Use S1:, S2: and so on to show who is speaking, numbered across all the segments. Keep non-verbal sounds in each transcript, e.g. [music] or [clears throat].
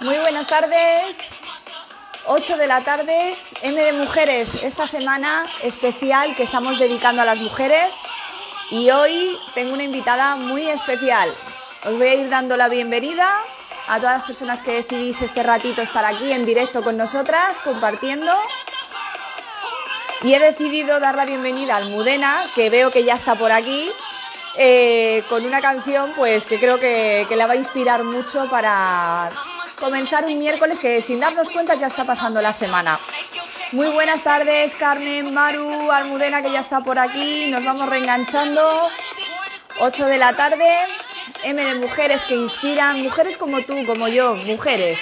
S1: Muy buenas tardes. 8 de la tarde, M de Mujeres, esta semana especial que estamos dedicando a las mujeres. Y hoy tengo una invitada muy especial. Os voy a ir dando la bienvenida a todas las personas que decidís este ratito estar aquí en directo con nosotras, compartiendo. Y he decidido dar la bienvenida a Almudena, que veo que ya está por aquí, eh, con una canción pues que creo que, que la va a inspirar mucho para comenzar un miércoles que sin darnos cuenta ya está pasando la semana. Muy buenas tardes, Carmen, Maru, Almudena, que ya está por aquí. Nos vamos reenganchando. 8 de la tarde. M de mujeres que inspiran, mujeres como tú, como yo, mujeres.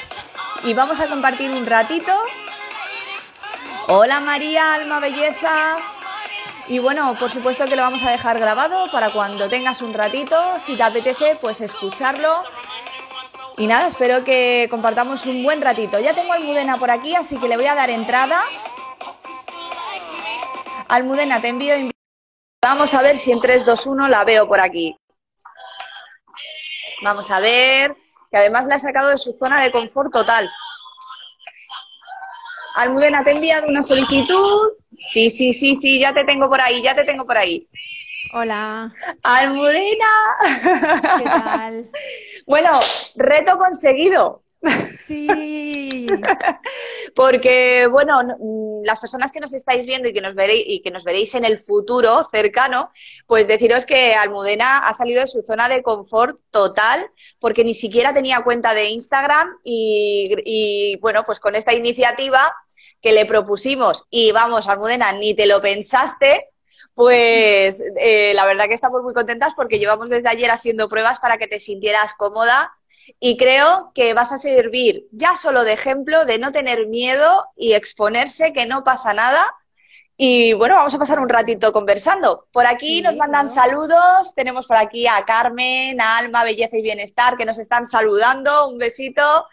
S1: Y vamos a compartir un ratito. Hola María, alma belleza. Y bueno, por supuesto que lo vamos a dejar grabado para cuando tengas un ratito, si te apetece, pues escucharlo y nada, espero que compartamos un buen ratito. Ya tengo a Almudena por aquí, así que le voy a dar entrada. Almudena, te envío Vamos a ver si en 3, 2, 1 la veo por aquí. Vamos a ver, que además la he sacado de su zona de confort total. Almudena, ¿te he enviado una solicitud? Sí, sí, sí, sí, ya te tengo por ahí, ya te tengo por ahí.
S2: Hola.
S1: Almudena.
S2: ¿Qué tal? [laughs]
S1: bueno, reto conseguido.
S2: Sí. [laughs]
S1: Porque, bueno, mm, las personas que nos estáis viendo y que nos veréis, y que nos veréis en el futuro cercano, pues deciros que Almudena ha salido de su zona de confort total, porque ni siquiera tenía cuenta de Instagram y, y bueno, pues con esta iniciativa que le propusimos y vamos, Almudena, ni te lo pensaste, pues eh, la verdad que estamos muy contentas porque llevamos desde ayer haciendo pruebas para que te sintieras cómoda y creo que vas a servir ya solo de ejemplo de no tener miedo y exponerse, que no pasa nada. Y bueno, vamos a pasar un ratito conversando. Por aquí nos mandan saludos. Tenemos por aquí a Carmen, a Alma, Belleza y Bienestar, que nos están saludando. Un besito.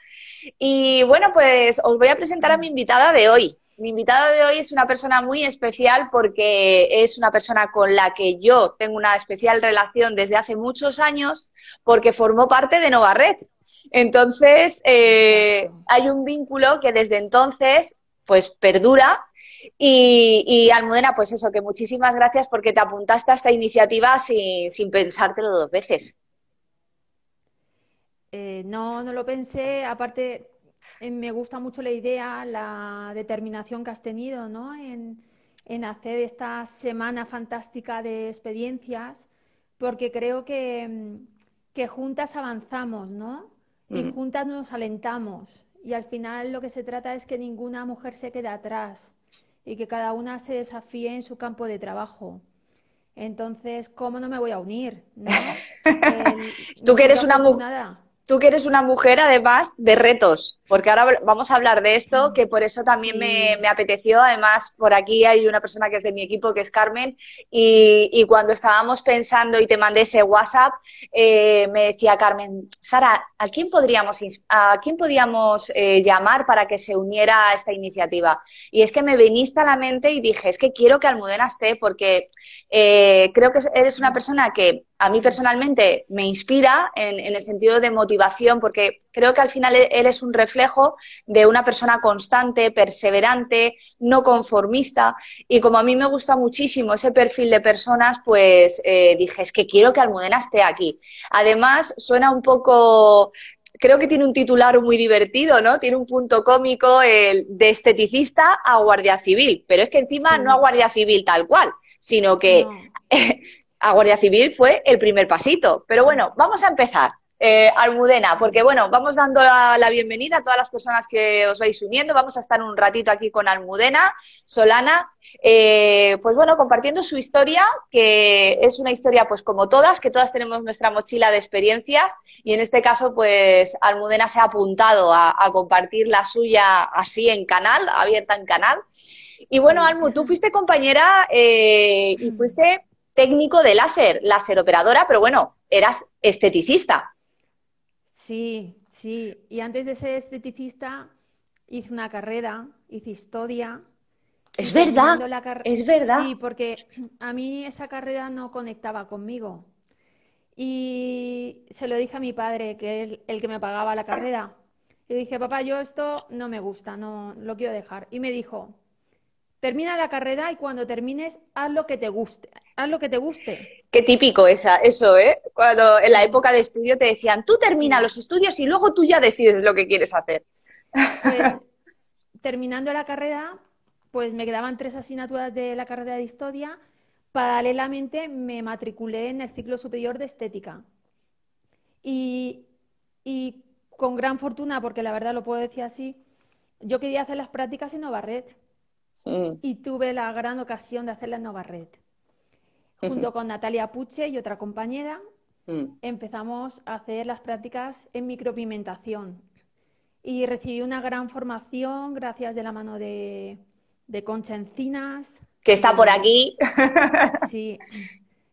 S1: Y bueno, pues os voy a presentar a mi invitada de hoy. Mi invitada de hoy es una persona muy especial porque es una persona con la que yo tengo una especial relación desde hace muchos años porque formó parte de Nova Red. Entonces, eh, hay un vínculo que desde entonces pues perdura y, Almudena, pues eso, que muchísimas gracias porque te apuntaste a esta iniciativa sin, sin pensártelo dos veces.
S2: Eh, no, no lo pensé. Aparte, me gusta mucho la idea, la determinación que has tenido ¿no? en, hacer esta semana fantástica de experiencias, porque creo que, mm, juntas avanzamos, ¿no? Y juntas nos alentamos. Y al final lo que se trata es que ninguna mujer se quede atrás y que cada una se desafíe en su campo de trabajo. Entonces, ¿cómo no me voy a unir? [laughs]
S1: Tú que eres una mujer tú que eres una mujer además de retos, porque ahora vamos a hablar de esto, que por eso también me, apeteció. Además, por aquí hay una persona que es de mi equipo, que es Carmen, y, cuando estábamos pensando y te mandé ese WhatsApp, eh, me decía Carmen, Sara, ¿a quién podríamos, a quién podíamos eh, llamar para que se uniera a esta iniciativa? Y es que me viniste a la mente y dije, es que quiero que Almudena esté porque eh, creo que eres una persona que a mí personalmente me inspira en, el sentido de motivación, porque creo que al final e-, eres un reflejo de una persona constante, perseverante, no conformista. Y como a mí me gusta muchísimo ese perfil de personas, pues eh, dije, es que quiero que Almudena esté aquí. Además, suena un poco creo que tiene un titular muy divertido, ¿no? Tiene un punto cómico el de esteticista a guardia civil, pero es que encima no a guardia civil tal cual, sino que [laughs] a Guardia Civil fue el primer pasito. Pero bueno, vamos a empezar. Eh, Almudena, porque bueno, vamos dando la, bienvenida a todas las personas que os vais uniendo. Vamos a estar un ratito aquí con Almudena, Solana, eh, pues bueno, compartiendo su historia, que es una historia pues como todas, que todas tenemos nuestra mochila de experiencias y en este caso pues Almudena se ha apuntado a, compartir la suya así en canal, abierta en canal. Y bueno, Almu, tú fuiste compañera eh, y fuiste técnico de láser, láser operadora, pero bueno, eras esteticista.
S2: Sí, sí. Y antes de ser esteticista hice una carrera, hice historia.
S1: Es verdad, es verdad.
S2: Sí, porque a mí esa carrera no conectaba conmigo. Y se lo dije a mi padre, que es el que me pagaba la carrera. Y dije, papá, yo esto no me gusta, no lo quiero dejar. Y me dijo, termina la carrera y cuando termines, haz lo que te guste, haz lo que te guste.
S1: Qué típico esa, eso, ¿eh? Cuando en la época de estudio te decían, tú termina los estudios y luego tú ya decides lo que quieres hacer.
S2: Pues [laughs] terminando la carrera, pues me quedaban tres asignaturas de la carrera de historia. Paralelamente me matriculé en el ciclo superior de estética. Y, con gran fortuna, porque la verdad lo puedo decir así, yo quería hacer las prácticas en Novarred. Y tuve la gran ocasión de hacerlas en Novarred. Junto con Natalia Puche y otra compañera, mm. empezamos a hacer las prácticas en micropigmentación. Y recibí una gran formación gracias de la mano de, Concha Encinas.
S1: Que está por aquí. [laughs]
S2: Sí,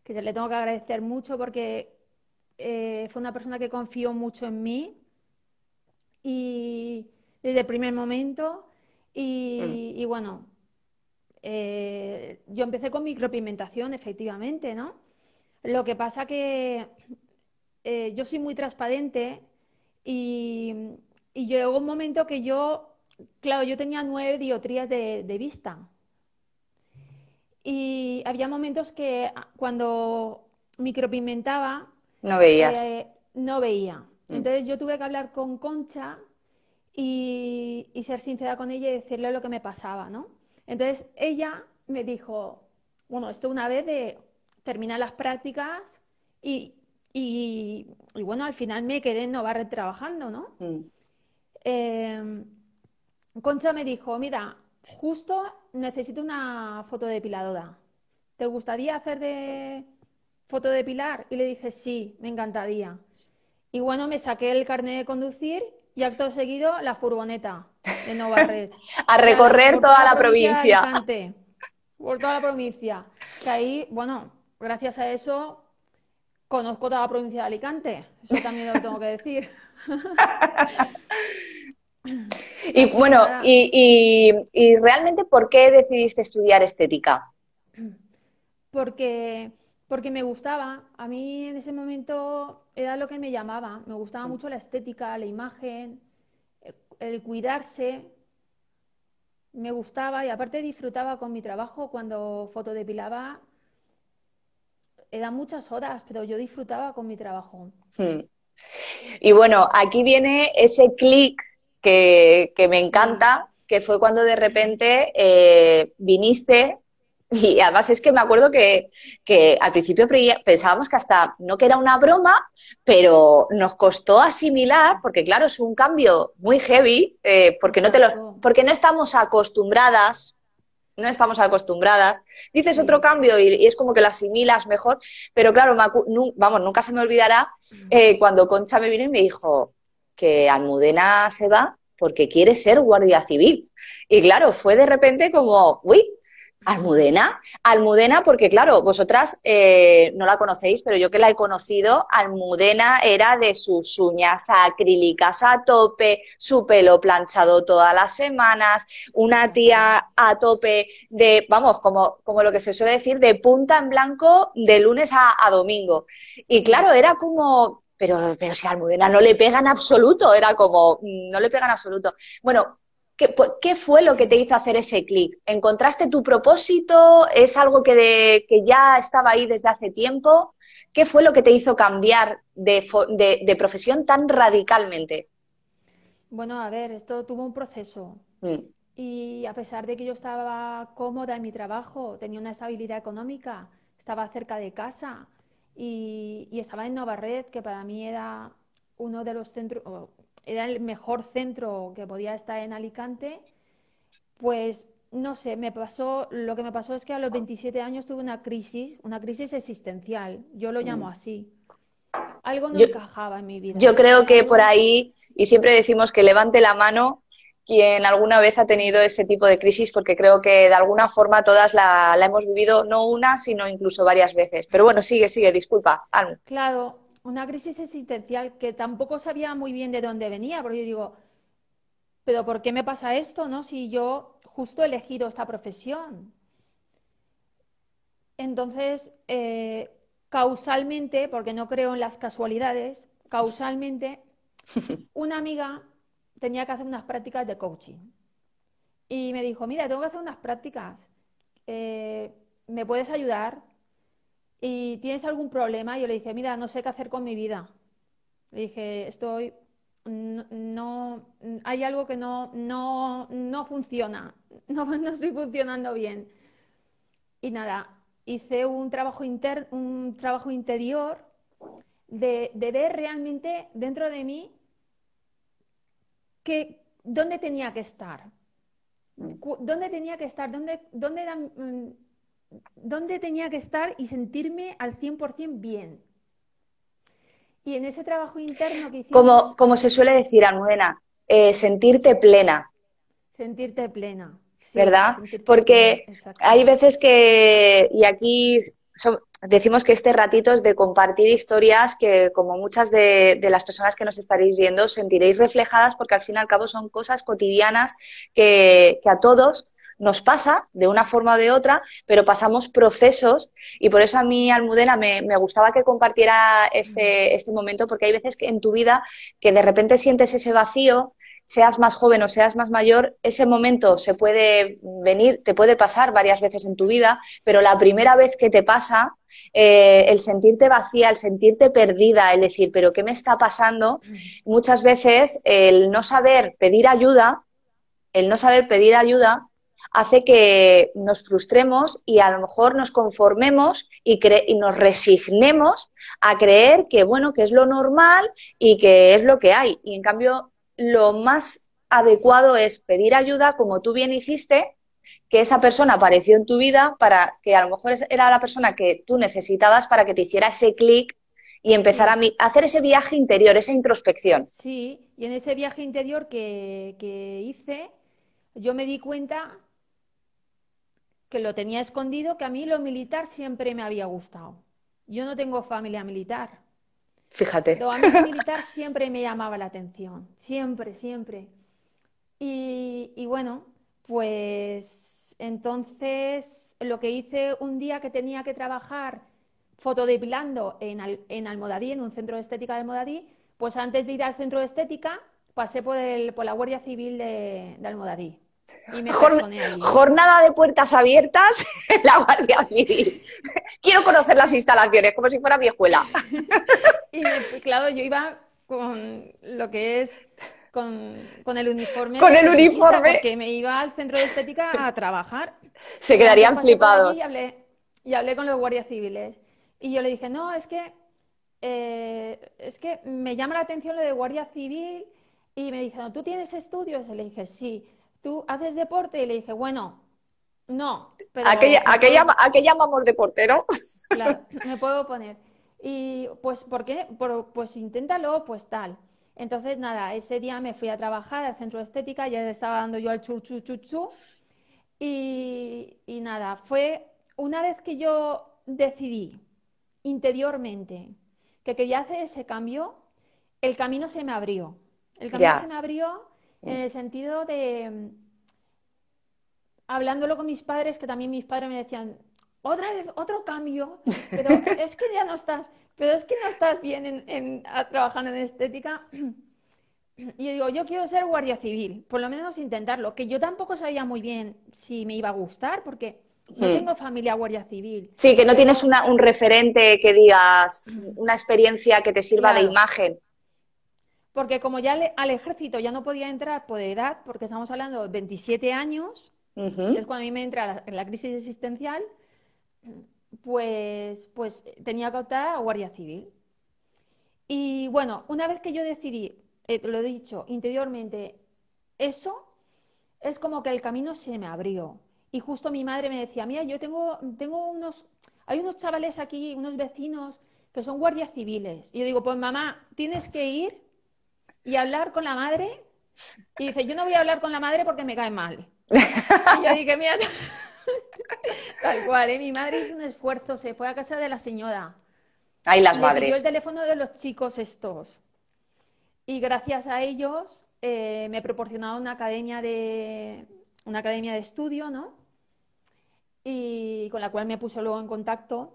S2: que le tengo que agradecer mucho porque eh, fue una persona que confió mucho en mí y desde el primer momento. Y, mm. bueno, eh, yo empecé con micropigmentación, efectivamente, ¿no? Lo que pasa que eh, yo soy muy transparente y, llegó un momento que yo, claro, yo tenía nueve diotrías de, de vista. Y había momentos que ah, cuando micropigmentaba,
S1: no veías. Eh,
S2: no veía. Mm. Entonces yo tuve que hablar con Concha y, ser sincera con ella y decirle lo que me pasaba, ¿no? Entonces ella me dijo, bueno, esto una vez de terminar las prácticas y, bueno, al final me quedé en Novarre trabajando, ¿no? Mm. Em, Concha me dijo, mira, justo necesito una foto depiladora. ¿Te gustaría hacer de foto de Pilar? Y le dije, sí, me encantaría. Y bueno, me saqué el carnet de conducir y acto seguido la furgoneta de Novarred. [laughs]
S1: a recorrer toda, la provincia.
S2: por toda la provincia. Que ahí, bueno, gracias a eso conozco toda la provincia de Alicante. Eso también lo tengo que decir. [laughs]
S1: y bueno, y, y realmente, ¿por qué decidiste estudiar estética?
S2: Porque porque me gustaba. A mí en ese momento era lo que me llamaba. Me gustaba mucho la estética, la imagen, el, cuidarse. Me gustaba y aparte disfrutaba con mi trabajo cuando fotodepilaba. Eran muchas horas, pero yo disfrutaba con mi trabajo. Hmm.
S1: Y bueno, aquí viene ese clic que, me encanta, que fue cuando de repente eh, viniste y además es que me acuerdo que, al principio pensábamos que hasta no que era una broma, pero nos costó asimilar, porque claro, es un cambio muy heavy, eh, porque, no te lo, porque no estamos acostumbradas, no estamos acostumbradas. Dices otro cambio y, es como que lo asimilas mejor, pero claro, vamos, nunca se me olvidará eh, cuando Concha me vino y me dijo que Almudena se va porque quiere ser guardia civil. Y claro, fue de repente como, uy, Almudena, Almudena, porque claro, vosotras eh, no la conocéis, pero yo que la he conocido, Almudena era de sus uñas acrílicas a tope, su pelo planchado todas las semanas, una tía a tope de, vamos, como, como lo que se suele decir, de punta en blanco de lunes a, a domingo. Y claro, era como, pero, pero si Almudena no le pega en absoluto, era como, mm, no le pega en absoluto. Bueno, ¿Qué, fue lo que te hizo hacer ese clic? ¿Encontraste tu propósito? ¿Es algo que, ya estaba ahí desde hace tiempo? ¿Qué fue lo que te hizo cambiar de, profesión tan radicalmente?
S2: Bueno, a ver, esto tuvo un proceso. Mm. Y a pesar de que yo estaba cómoda en mi trabajo, tenía una estabilidad económica, estaba cerca de casa y, y estaba en Red, que para mí era uno de los centros, era el mejor centro que podía estar en Alicante, pues no sé, me pasó, lo que me pasó es que a los 27 años tuve una crisis, una crisis existencial, yo lo llamo mm. así. Algo no encajaba en mi vida.
S1: Yo creo que por ahí, y siempre decimos que levante la mano quien alguna vez ha tenido ese tipo de crisis, porque creo que de alguna forma todas la, hemos vivido, no una, sino incluso varias veces. Pero bueno, sigue, sigue, disculpa.
S2: Claro, una crisis existencial que tampoco sabía muy bien de dónde venía, porque yo digo, pero ¿por qué me pasa esto, no? Si yo justo he elegido esta profesión. Entonces, eh, causalmente, porque no creo en las casualidades, causalmente, [laughs] una amiga tenía que hacer unas prácticas de coaching. Y me dijo, mira, tengo que hacer unas prácticas. Eh, ¿Me puedes ayudar? ¿Y tienes algún problema? Yo le dije, mira, no sé qué hacer con mi vida. Le dije, estoy, no, hay algo que no, no, no funciona, [laughs] no, no estoy funcionando bien. Y nada, hice un trabajo, inter, un trabajo interior de, ver realmente dentro de mí que, dónde tenía que estar. ¿Dónde tenía que estar? ¿Dónde, dónde, mm, dónde tenía que estar y sentirme al 100% bien? Y en ese trabajo interno que hicimos...
S1: Como, como se suele decir, Almudena, eh, sentirte plena.
S2: Sentirte plena.
S1: ¿Verdad? Porque hay veces que, y aquí decimos que este ratito es de compartir historias que, como muchas de, las personas que nos estaréis viendo, sentiréis reflejadas porque al fin y al cabo son cosas cotidianas que, que a todos nos pasa de una forma o de otra, pero pasamos procesos y por eso a mí, Almudena, me, me gustaba que compartiera este, este momento porque hay veces que en tu vida que de repente sientes ese vacío, seas más joven o seas más mayor, ese momento se puede venir, te puede pasar varias veces en tu vida, pero la primera vez que te pasa, eh, el sentirte vacía, el sentirte perdida, el decir, pero ¿qué me está pasando? Muchas veces el no saber pedir ayuda, el no saber pedir ayuda hace que nos frustremos y a lo mejor nos conformemos y, y, nos resignemos a creer que, bueno, que es lo normal y que es lo que hay. Y en cambio, lo más adecuado es pedir ayuda, como tú bien hiciste, que esa persona apareció en tu vida para que a lo mejor era la persona que tú necesitabas para que te hiciera ese clic y empezar a, hacer ese viaje interior, esa introspección.
S2: Sí, y en ese viaje interior que hice, yo me di cuenta que lo tenía escondido, que a mí lo militar siempre me había gustado. Yo no tengo familia militar.
S1: Fíjate.
S2: Lo militar siempre me llamaba la atención, siempre, siempre. Y, bueno, pues entonces lo que hice un día que tenía que trabajar fotodepilando en, en Almodadí, en un centro de estética de Almodadí, pues antes de ir al centro de estética pasé por, el, por la Guardia Civil de, de Almodadí.
S1: Jornada de puertas abiertas [laughs] en la Guardia Civil. Quiero conocer las instalaciones, como si fuera mi escuela. [laughs]
S2: y claro, yo iba con lo que es con, el uniforme.
S1: Con el uniforme.
S2: Que me iba al centro de estética a trabajar. [laughs]
S1: Se quedarían flipados.
S2: Y hablé, y hablé con los guardias civiles. Y yo le dije, no, es que, eh, es que me llama la atención lo de guardia civil. Y me dijeron, ¿tú tienes estudios? Y le dije, sí. ¿Tú haces deporte? Y le dije, bueno, no.
S1: Pero ¿A qué, llamamos deportero?
S2: Claro, [laughs] me puedo poner. Y pues, ¿por qué? pues inténtalo, pues tal. Entonces, nada, ese día me fui a trabajar al centro de estética, ya estaba dando yo al chu, chu, chu, chu. Y, y nada, fue una vez que yo decidí interiormente que quería hacer ese cambio, el camino se me abrió. El camino se me abrió en el sentido de, hablándolo con mis padres, que también mis padres me decían, otra vez, otro cambio, pero [laughs] es que ya no estás, pero es que no estás bien en, trabajando en estética. [clears throat] Y yo digo, yo quiero ser guardia civil, por lo menos intentarlo, que yo tampoco sabía muy bien si me iba a gustar, porque no hmm. tengo familia guardia civil.
S1: Sí, que no tienes un referente que digas, una experiencia que te sirva de imagen
S2: porque como ya al ejército ya no podía entrar por edad, porque estamos hablando de 27 años, es cuando a mí me entra la, crisis existencial, pues, pues tenía que optar a Guardia Civil. Y bueno, una vez que yo decidí, eh, lo he dicho interiormente, eso es como que el camino se me abrió. Y justo mi madre me decía, mira, yo tengo, tengo unos, hay unos chavales aquí, unos vecinos que son guardias civiles. Y yo digo, pues mamá, tienes que ir y hablar con la madre. Y dice, yo no voy a hablar con la madre porque me cae mal. [laughs] Y yo dije, mira, tal cual, ¿eh? mi madre hizo un esfuerzo, se fue a casa de la señora.
S1: Ahí las madres.
S2: dio el teléfono de los chicos estos. Y gracias a ellos eh, me proporcionado una academia de una academia de estudio, ¿no? Y con la cual me puso luego en contacto.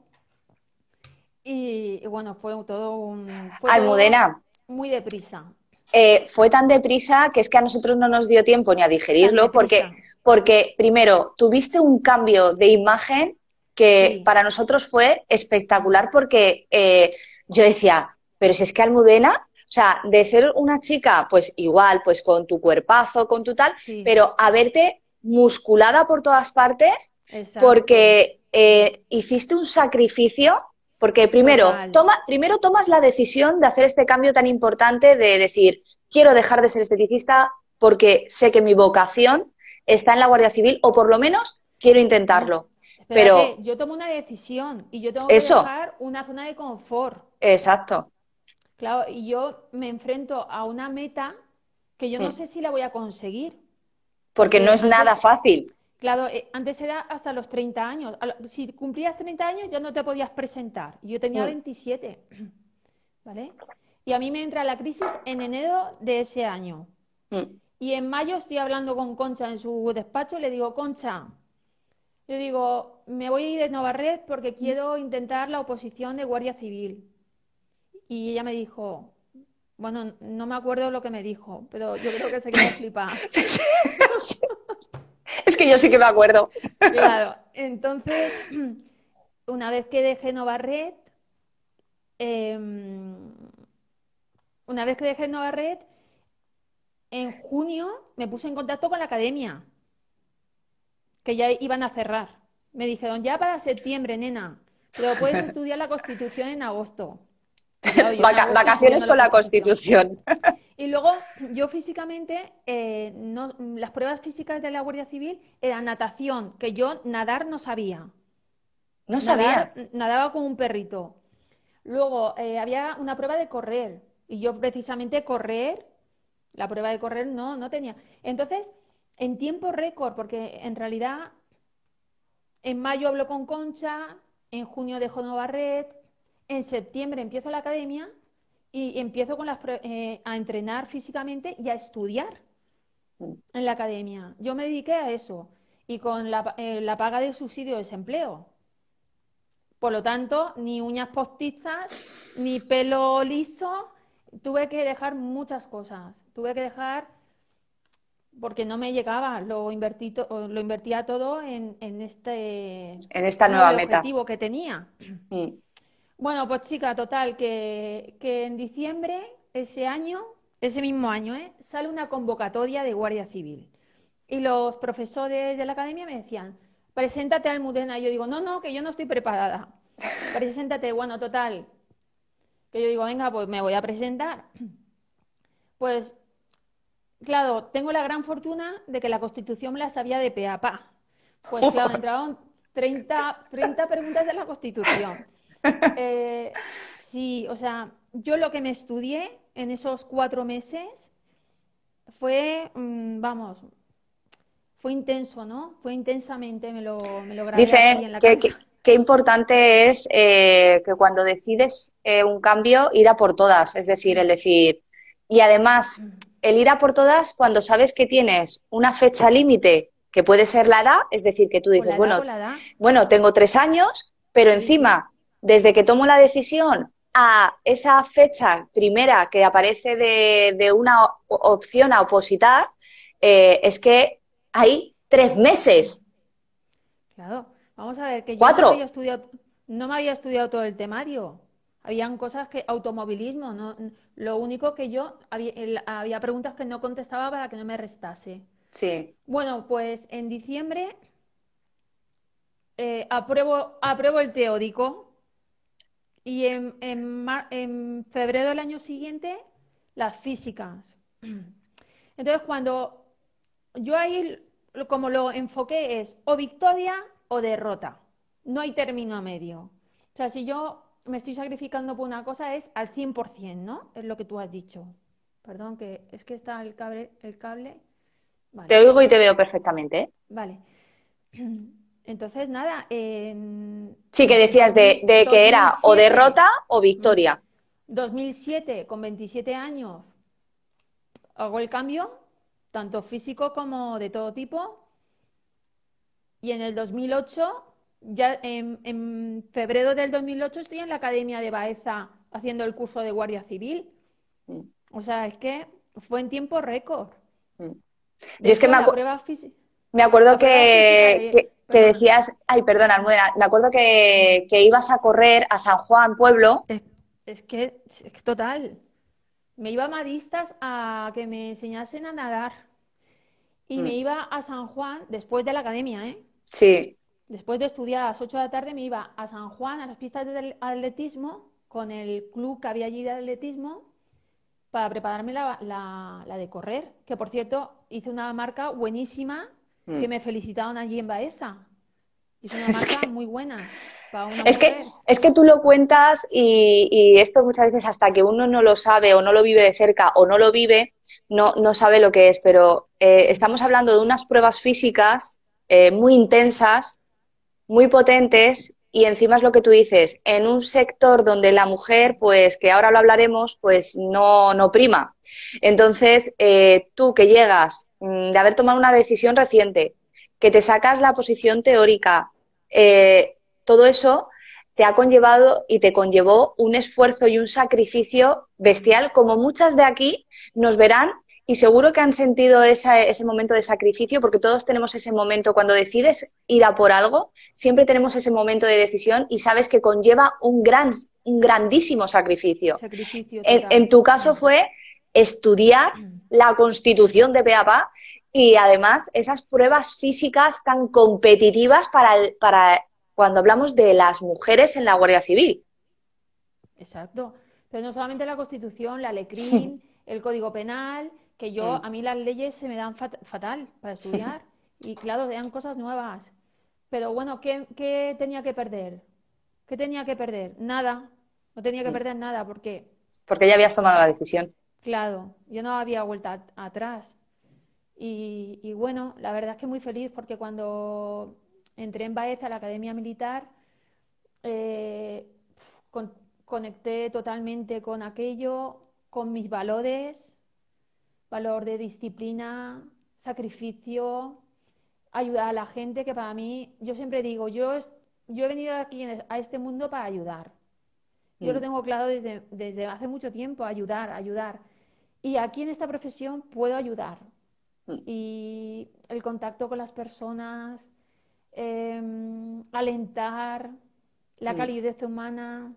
S2: Y, bueno, fue todo un.
S1: Almudena.
S2: muy deprisa.
S1: Eh, fue tan deprisa que es que a nosotros no nos dio tiempo ni a digerirlo porque, porque primero tuviste un cambio de imagen que para nosotros fue espectacular porque eh, yo decía, pero si es que Almudena, o sea, de ser una chica, pues igual, pues con tu cuerpazo, con tu tal, pero a verte musculada por todas partes, porque eh, hiciste un sacrificio, porque primero, toma, primero tomas la decisión de hacer este cambio tan importante de decir, quiero dejar de ser esteticista porque sé que mi vocación está en la Guardia Civil, o por lo menos quiero intentarlo. pero
S2: yo tomo una decisión y yo tengo que dejar una zona de confort.
S1: Exacto.
S2: Claro, y yo me enfrento a una meta que yo no mm. sé si la voy a conseguir.
S1: Porque, no es nada fácil.
S2: Claro, eh, antes era hasta los 30 años. Si cumplías 30 años ya no te podías presentar. Yo tenía 27. Mm. [clears throat] ¿Vale? Y a mí me entra la crisis en enero de ese año. Mm. Y en mayo estoy hablando con Concha en su despacho, le digo, Concha, yo digo, me voy a ir de Navarret porque quiero intentar la oposición de Guardia Civil. Y ella me dijo, bueno, no me acuerdo lo que me dijo, pero yo creo que se quedó [laughs] flipada.
S1: Es que yo sí que me acuerdo.
S2: Claro, entonces, [clears throat] una vez que dejé Novarret, em, una vez que dejé Novarret, en junio me puse en contacto con la academia, que ya iban a cerrar. Me dijeron, ya para septiembre, nena, pero puedes [laughs] estudiar la Constitución en agosto [laughs]
S1: vacaciones con la Constitución.
S2: Y luego, yo físicamente, eh, las pruebas físicas de la Guardia Civil eran natación, que yo nadar no sabía.
S1: No sabía.
S2: Nadaba como un perrito. Luego, eh, había una prueba de correr, y yo precisamente correr, la prueba de correr no, no tenía. Entonces, en tiempo récord, porque en realidad en mayo hablo con Concha, en junio dejo Barret, en septiembre empiezo la academia y empiezo con las, eh, a entrenar físicamente y a estudiar en la academia. Yo me dediqué a eso y con la, eh, paga del subsidio de desempleo. Por lo tanto, ni uñas postizas, ni pelo liso. Tuve que dejar muchas cosas. Tuve que dejar porque no me llegaba, lo, invertí lo invertía todo en, este
S1: en esta nueva meta.
S2: objetivo que tenía. Mm. Bueno, pues chica, total, que, en diciembre, ese año, ese mismo año, ¿eh? sale una convocatoria de Guardia Civil. Y los profesores de la academia me decían, preséntate al Mudena. Y yo digo, no, no, que yo no estoy preparada. [laughs] Preséntate, bueno, total. Que yo digo, venga, pues me voy a presentar. Pues, claro, tengo la gran fortuna de que la Constitución me la sabía de pe a pa. Pues claro, [laughs] entraron 30, 30 preguntas de la Constitución. Eh, sí, o sea, yo lo que me estudié en esos cuatro meses fue, mm, vamos, fue intenso, ¿no? Fue intensamente, me lo, me lo grabé
S1: Dicen en la que, qué importante es eh, que cuando decides eh, un cambio, ir a por todas, es decir, el decir, y además, el ir a por todas cuando sabes que tienes una fecha límite, que puede ser la edad, es decir, que tú dices, bueno, bueno, tengo tres años, pero encima desde que tomo la decisión a esa fecha primera que aparece de, una opción a opositar, eh, es que hay tres meses.
S2: Claro, vamos a ver, que yo No, había estudiado, no me había estudiado todo el temario. Habían cosas que, automovilismo, no, lo único que yo, había, preguntas que no contestaba para que no me restase.
S1: Sí.
S2: Bueno, pues en diciembre eh, apruebo, apruebo el teórico, y en, en, febrero del año siguiente, las físicas. [clears throat] Entonces, cuando yo ahí como lo enfoqué es o victoria o derrota. No hay término medio. O sea, si yo me estoy sacrificando por una cosa es al 100%, ¿no? Es lo que tú has dicho. Perdón, que es que está el cable. El cable.
S1: Te oigo y te veo perfectamente. ¿eh?
S2: Vale. [clears throat] Entonces, nada.
S1: sí, que decías de, que era o derrota o victoria.
S2: 2007, con 27 años, hago el cambio, tanto físico como de todo tipo. Y en el 2008, ya en, febrero del 2008, estoy en la Academia de Baeza haciendo el curso de Guardia Civil. Mm. O sea, es que fue en tiempo récord.
S1: Mm. Yo es que me, me acuerdo que, que, decías, ay, perdona, Almudena, me acuerdo que, ibas a correr a San Juan, pueblo.
S2: Es, que, es total. Me iba a Maristas a que me enseñasen a nadar. Y me mm. iba a San Juan después de la academia, ¿eh?
S1: Sí.
S2: Después de estudiar a las 8 de la tarde me iba a San Juan, a las pistas de atletismo, con el club que había allí de atletismo, para prepararme la, la, de correr. Que por cierto, hice una marca buenísima que mm. me felicitaron allí en Baeza. Hice una [laughs] marca muy buena.
S1: es, que, es que tú lo cuentas y, esto muchas veces hasta que uno no lo sabe o no lo vive de cerca o no lo vive, no, no sabe lo que es. Pero eh, estamos hablando de unas pruebas físicas eh, muy intensas, muy potentes y encima es lo que tú dices, en un sector donde la mujer, pues que ahora lo hablaremos, pues no, no prima. Entonces, eh, tú que llegas mm, de haber tomado una decisión reciente, que te sacas la posición teórica, eh, todo eso te ha conllevado y te conllevó un esfuerzo y un sacrificio bestial, como muchas de aquí nos verán y seguro que han sentido ese momento de sacrificio, porque todos tenemos ese momento cuando decides ir a por algo, siempre tenemos ese momento de decisión y sabes que conlleva un gran, un grandísimo sacrificio. en, tu caso fue estudiar mm. la constitución de PEAPA y además esas pruebas físicas tan competitivas para, para cuando hablamos de las mujeres en la Guardia Civil.
S2: Exacto. Pero no solamente la constitución, la [laughs] LECRIM, el Código Penal, que yo, mm. a mí las leyes se me dan fatal para estudiar [laughs] y claro, eran cosas nuevas. Pero bueno, ¿qué, tenía que perder? ¿Qué tenía que perder? Nada, no tenía que mm. perder nada porque...
S1: Porque ya habías tomado la decisión.
S2: Claro, yo no había vuelta atrás. Y, bueno, la verdad es que muy feliz porque cuando entré en Baeza a la Academia Militar, eh, conecté totalmente con aquello, con mis valores, valor de disciplina, sacrificio, ayudar a la gente, que para mí, yo siempre digo, yo, yo he venido aquí a este mundo para ayudar. Yo lo mm. tengo claro desde, desde hace mucho tiempo, ayudar, ayudar. Y aquí en esta profesión puedo ayudar. Mm. Y el contacto con las personas, em, alentar, la mm. calidez humana.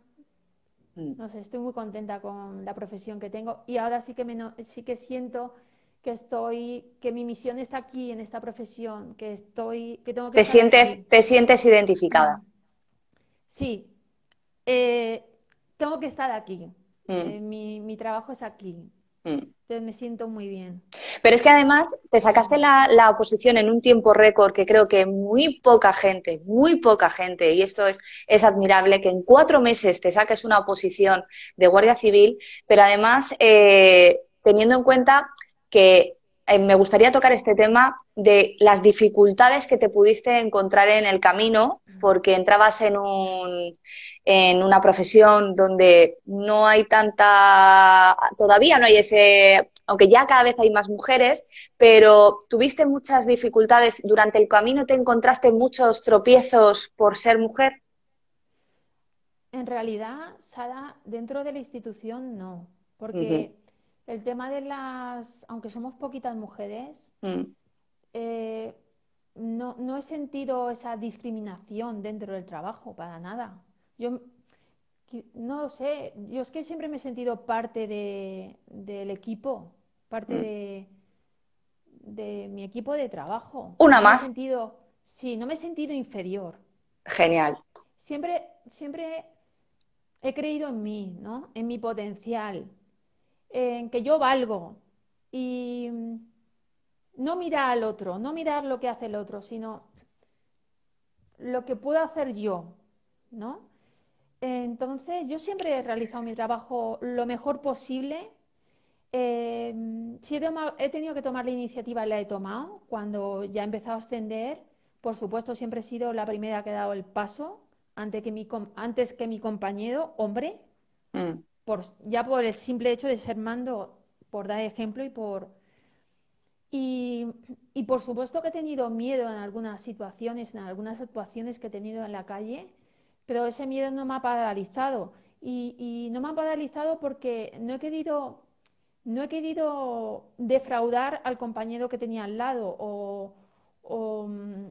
S2: No sé, estoy muy contenta con la profesión que tengo y ahora sí que, me sí que siento que estoy, que mi misión está aquí en esta profesión, que estoy, que tengo que...
S1: ¿Te, sientes, ¿te sientes identificada?
S2: Sí, eh, tengo que estar aquí. Mm. Eh, mi, mi, trabajo es aquí. Mm. Entonces me siento muy bien.
S1: Pero es que además te sacaste la, la, oposición en un tiempo récord que creo que muy poca gente, muy poca gente, y esto es, es admirable, que en cuatro meses te saques una oposición de Guardia Civil, pero además eh, teniendo en cuenta que eh, me gustaría tocar este tema de las dificultades que te pudiste encontrar en el camino, porque entrabas en un en una profesión donde no hay tanta, todavía no hay ese, aunque ya cada vez hay más mujeres, pero tuviste muchas dificultades. Durante el camino, te encontraste muchos tropiezos por ser mujer.
S2: En realidad, Sara, dentro de la institución no, porque el tema de las, aunque somos poquitas mujeres, mm. eh, no, no he sentido esa discriminación dentro del trabajo, para nada. Yo no sé, yo es que siempre me he sentido parte de, del equipo, parte mm. de, de, mi equipo de trabajo.
S1: Una más.
S2: sentido, sí, no me he sentido inferior.
S1: Genial.
S2: Siempre, siempre he creído en mí, ¿no? En mi potencial, en que yo valgo y no mirar al otro, no mirar lo que hace el otro, sino lo que puedo hacer yo, ¿no? Entonces, yo siempre he realizado mi trabajo lo mejor posible. Eh, si he, tenido que tomar la iniciativa, la he tomado. Cuando ya he empezado a ascender, por supuesto, siempre he sido la primera que ha dado el paso antes que mi, antes que mi compañero, hombre, mm. Por, ya por el simple hecho de ser mando, por dar ejemplo y por... Y, por supuesto que he tenido miedo en algunas situaciones, en algunas actuaciones que he tenido en la calle, pero ese miedo no me ha paralizado. Y, no me ha paralizado porque no he querido no he querido defraudar al compañero que tenía al lado o, mm,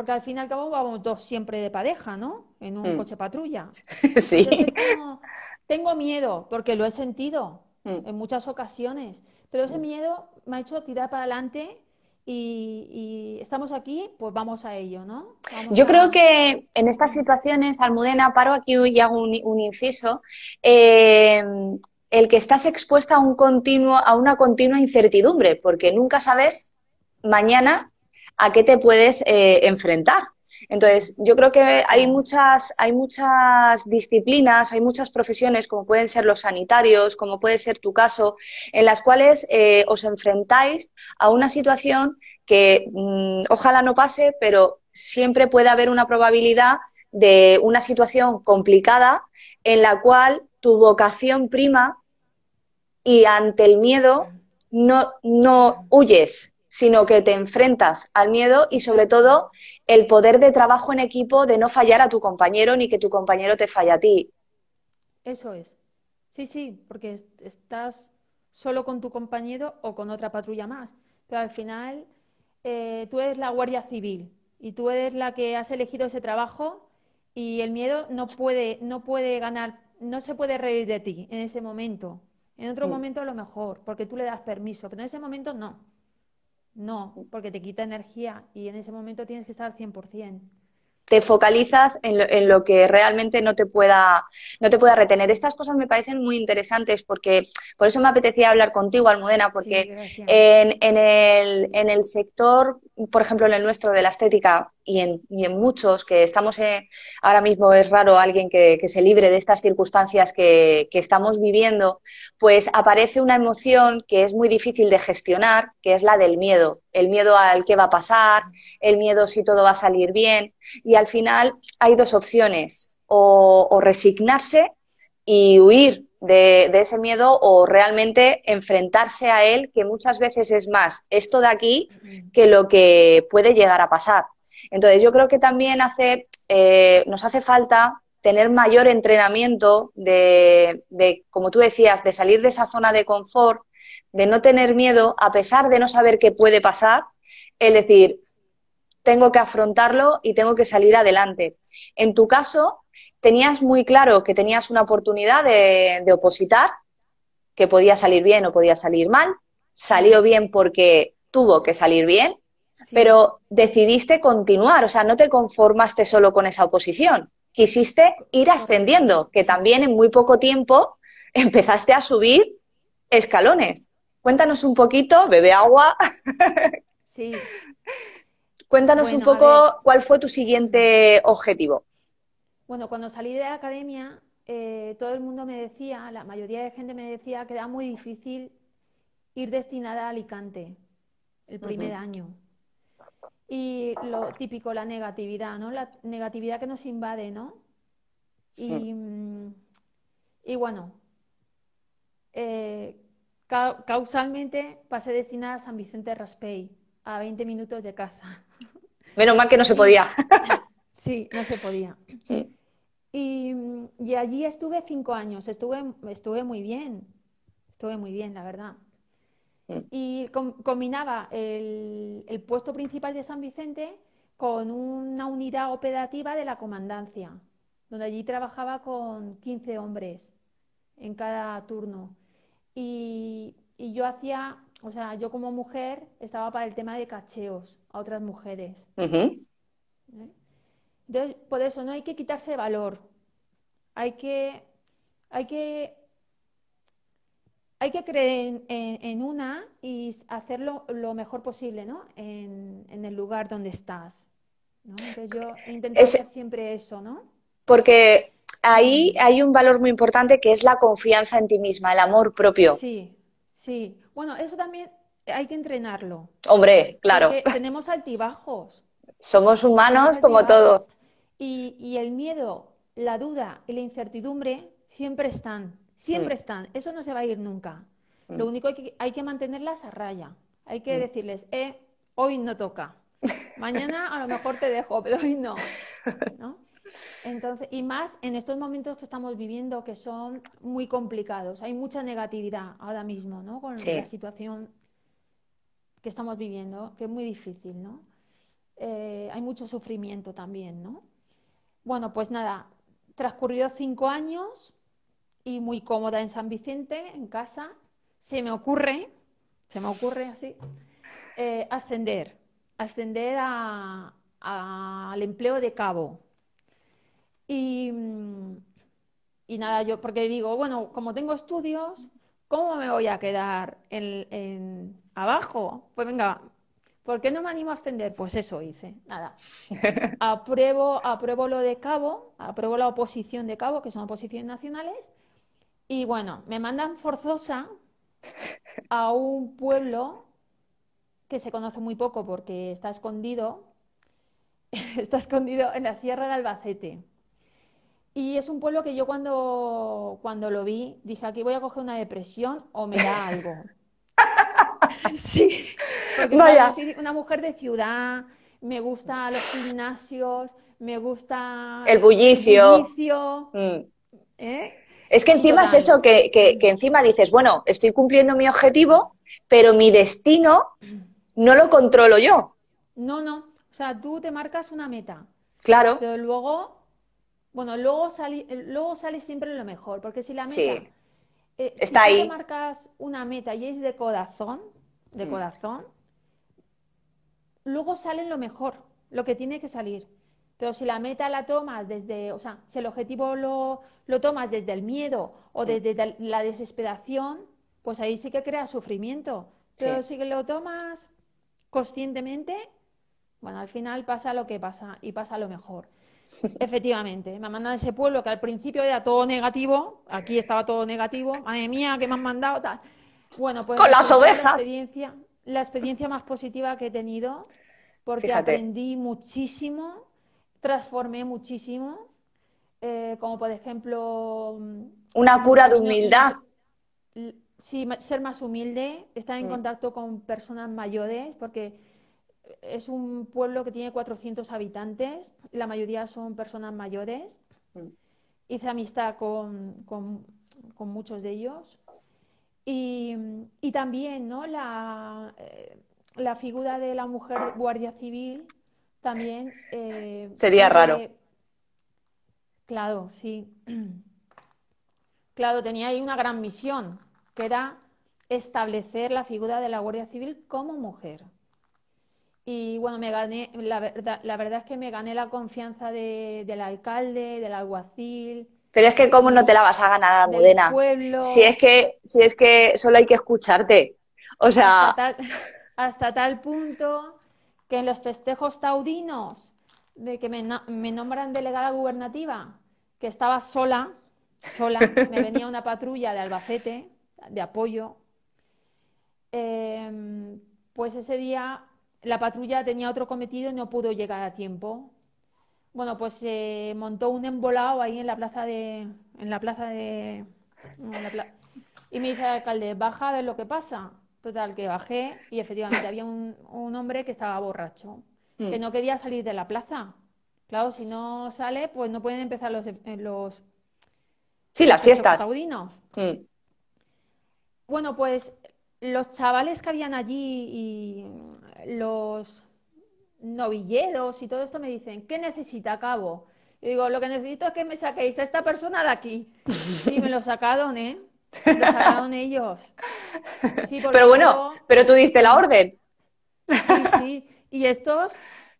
S2: porque al fin y al cabo vamos dos siempre de pareja, ¿no? En un mm. coche patrulla. [laughs]
S1: sí.
S2: tengo, miedo, porque lo he sentido mm. en muchas ocasiones, pero ese miedo me ha hecho tirar para adelante y, estamos aquí, pues vamos a ello, ¿no?
S1: Yo creo que en estas situaciones, Almudena, paro aquí y hago un, inciso. Eh, el que estás expuesta a, un continuo, a una continua incertidumbre, porque nunca sabes mañana a qué te puedes eh, enfrentar. Entonces, yo creo que hay muchas, hay muchas disciplinas, hay muchas profesiones, como pueden ser los sanitarios, como puede ser tu caso, en las cuales eh, os enfrentáis a una situación que mm, ojalá no pase, pero siempre puede haber una probabilidad de una situación complicada en la cual tu vocación prima y ante el miedo no, no huyes, sino que te enfrentas al miedo y sobre todo el poder de trabajo en equipo de no fallar a tu compañero ni que tu compañero te falle a ti.
S2: Eso es. Sí, sí, porque estás solo con tu compañero o con otra patrulla más. Pero al final eh, tú eres la Guardia Civil y tú eres la que has elegido ese trabajo y el miedo no puede, no puede ganar, no se puede reír de ti en ese momento. En otro mm. momento a lo mejor, porque tú le das permiso, pero en ese momento no. No, porque te quita energía y en ese momento tienes que estar al 100%
S1: te focalizas en lo, que realmente no te pueda no te pueda retener. Estas cosas me parecen muy interesantes porque por eso me apetecía hablar contigo, Almudena, porque en, en, el, en el sector, por ejemplo, en el nuestro de la estética y en, y en muchos que estamos ahora mismo es raro alguien que, que, se libre de estas circunstancias que, que estamos viviendo, pues aparece una emoción que es muy difícil de gestionar, que es la del miedo el miedo al qué va a pasar, el miedo si todo va a salir bien. Y al final hay dos opciones, o, resignarse y huir de, ese miedo o realmente enfrentarse a él, que muchas veces es más esto de aquí que lo que puede llegar a pasar. Entonces yo creo que también hace, eh, nos hace falta tener mayor entrenamiento de, de, como tú decías, de salir de esa zona de confort de no tener miedo a pesar de no saber qué puede pasar, es decir, tengo que afrontarlo y tengo que salir adelante. En tu caso, tenías muy claro que tenías una oportunidad de, opositar, que podía salir bien o podía salir mal, salió bien porque tuvo que salir bien, pero decidiste continuar, o sea, no te conformaste solo con esa oposición, quisiste ir ascendiendo, que también en muy poco tiempo [laughs] empezaste a subir escalones. Cuéntanos un poquito, bebe agua. [laughs]
S2: Sí.
S1: Cuéntanos un poco cuál fue tu siguiente objetivo.
S2: Bueno, cuando salí de la academia, eh, todo el mundo me decía, la mayoría de gente me decía que era muy difícil ir destinada a Alicante el primer año. Y lo típico, la negatividad, ¿no? La negatividad que nos invade, ¿no? Y, mm, y bueno, eh, causalmente pasé destinada a San Vicente Raspey, a 20 minutos de casa. [laughs]
S1: Menos mal que no se podía. [laughs]
S2: sí, no se podía. Y, allí estuve cinco años, estuve, estuve muy bien, estuve muy bien, la verdad. Y combinaba el, el, puesto principal de San Vicente con una unidad operativa de la comandancia, donde allí trabajaba con 15 hombres en cada turno. Y, yo hacía, o sea, yo como mujer estaba para el tema de cacheos a otras mujeres. ¿Eh? Entonces, por eso no hay que quitarse valor. Hay que, hay que, hay que creer en, una y hacerlo lo mejor posible, ¿no? En, el lugar donde estás. Entonces yo intento hacer siempre eso, ¿no?
S1: Porque ahí hay un valor muy importante que es la confianza en ti misma, el amor propio.
S2: Sí, sí. Bueno, eso también hay que entrenarlo.
S1: Hombre, claro.
S2: tenemos altibajos.
S1: Somos humanos como todos.
S2: Y, el miedo, la duda y la incertidumbre siempre están, siempre mm. están. Eso no se va a ir nunca. Mm. Lo único que hay que mantenerlas a raya. Hay que mm. decirles, eh, hoy no toca. Mañana a lo mejor te dejo, pero hoy no. [laughs] ¿no? Entonces, y más en estos momentos que estamos viviendo que son muy complicados. Hay mucha negatividad ahora mismo, ¿no? Con la situación que estamos viviendo, que es muy difícil, ¿no? Eh, hay mucho sufrimiento también, ¿no? Bueno, pues nada, transcurrió cinco años y muy cómoda en San Vicente, en casa, se me ocurre, se me ocurre así, eh, ascender, ascender al empleo de cabo. Y, y, nada, yo, porque digo, bueno, como tengo estudios, ¿cómo me voy a quedar en, abajo? Pues venga, ¿por qué no me animo a ascender? Pues eso hice, nada. [laughs] Apruebo, apruebo lo de cabo, apruebo la oposición de cabo, que son oposiciones nacionales, y bueno, me mandan forzosa a un pueblo que se conoce muy poco porque está escondido, [laughs] está escondido en la Sierra de Albacete. Y es un pueblo que yo cuando, cuando lo vi dije, aquí voy a coger una depresión o me da algo. [laughs] sí, porque soy una mujer de ciudad, me gustan los gimnasios, me gusta
S1: el bullicio. Mm. ¿eh? Es que encima es eso, que, que, que encima dices, bueno, estoy cumpliendo mi objetivo, pero mi destino no lo controlo yo.
S2: No, no. O sea, tú te marcas una meta.
S1: Claro.
S2: Pero luego bueno, luego sale, luego sale siempre lo mejor, porque si la meta...
S1: Eh, Está si
S2: tú marcas una meta y es de corazón, de mm. corazón, luego sale lo mejor, lo que tiene que salir. Pero si la meta la tomas desde, o sea, si el objetivo lo, lo tomas desde el miedo o mm. desde la desesperación, pues ahí sí que crea sufrimiento. Pero si lo tomas conscientemente, bueno, al final pasa lo que pasa y pasa lo mejor. [laughs] Efectivamente, me mandan a ese pueblo que al principio era todo negativo, aquí estaba todo negativo, madre mía, que me han mandado tal. Bueno, pues
S1: con las ovejas. La
S2: experiencia, la experiencia más positiva que he tenido, porque aprendí muchísimo, transformé muchísimo, eh, como por ejemplo...
S1: Una cura de humildad.
S2: Sí, ser más humilde, estar en mm. contacto con personas mayores, porque es un pueblo que tiene 400 habitantes, la mayoría son personas mayores. Mm. Hice amistad con, muchos de ellos. Y, también ¿no? la, eh, la, figura de la mujer guardia civil también...
S1: Eh, Sería raro.
S2: Claro, sí. [clears throat] Claro, tenía ahí una gran misión, que era establecer la figura de la Guardia Civil como mujer. Y bueno, me gané, la verdad, la verdad es que me gané la confianza del alcalde, del alguacil.
S1: Pero es que cómo no te la vas a ganar, Almudena. Si es que, si es que solo hay que escucharte. O sea.
S2: Hasta tal, punto que en los festejos taudinos de que me, nombran delegada gubernativa, que estaba sola, sola, me venía una patrulla de Albacete, de apoyo. Em, pues ese día la patrulla tenía otro cometido y no pudo llegar a tiempo. Bueno, pues se montó un embolado ahí en la plaza de. En la plaza de. y me dice el alcalde, baja a ver lo que pasa. Total, que bajé y efectivamente había un, hombre que estaba borracho, que mm. no quería salir de la plaza. Claro, si no sale, pues no pueden empezar los. Eh, los
S1: sí, las fiestas.
S2: Mm. Bueno, pues los chavales que habían allí y los novilleros y todo esto me dicen, ¿qué necesita cabo? Y digo, lo que necesito es que me saquéis a esta persona de aquí. Y me lo sacaron, ¿eh? Lo sacaron ellos.
S1: pero bueno, pero tú diste la orden.
S2: Sí, sí. Y estos,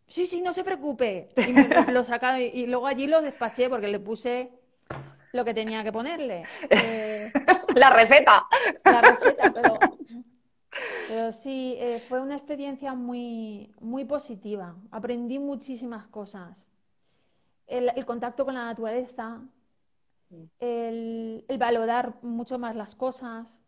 S2: sí, sí, no se preocupe. Y me lo sacaron y, luego allí lo despaché porque le puse lo que tenía que ponerle.
S1: Eh, [laughs] la receta.
S2: La receta, pero pero sí, eh, fue una experiencia muy, muy positiva. Aprendí muchísimas cosas. El, contacto con la naturaleza, el, valorar mucho más las cosas,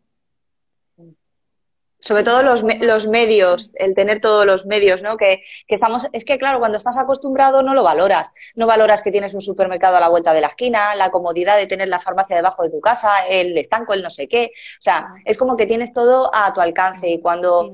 S1: sobre todo los, los, medios, el tener todos los medios, ¿no? Que, que, estamos, es que claro, cuando estás acostumbrado no lo valoras. No valoras que tienes un supermercado a la vuelta de la esquina, la comodidad de tener la farmacia debajo de tu casa, el estanco, el no sé qué. O sea, es como que tienes todo a tu alcance y cuando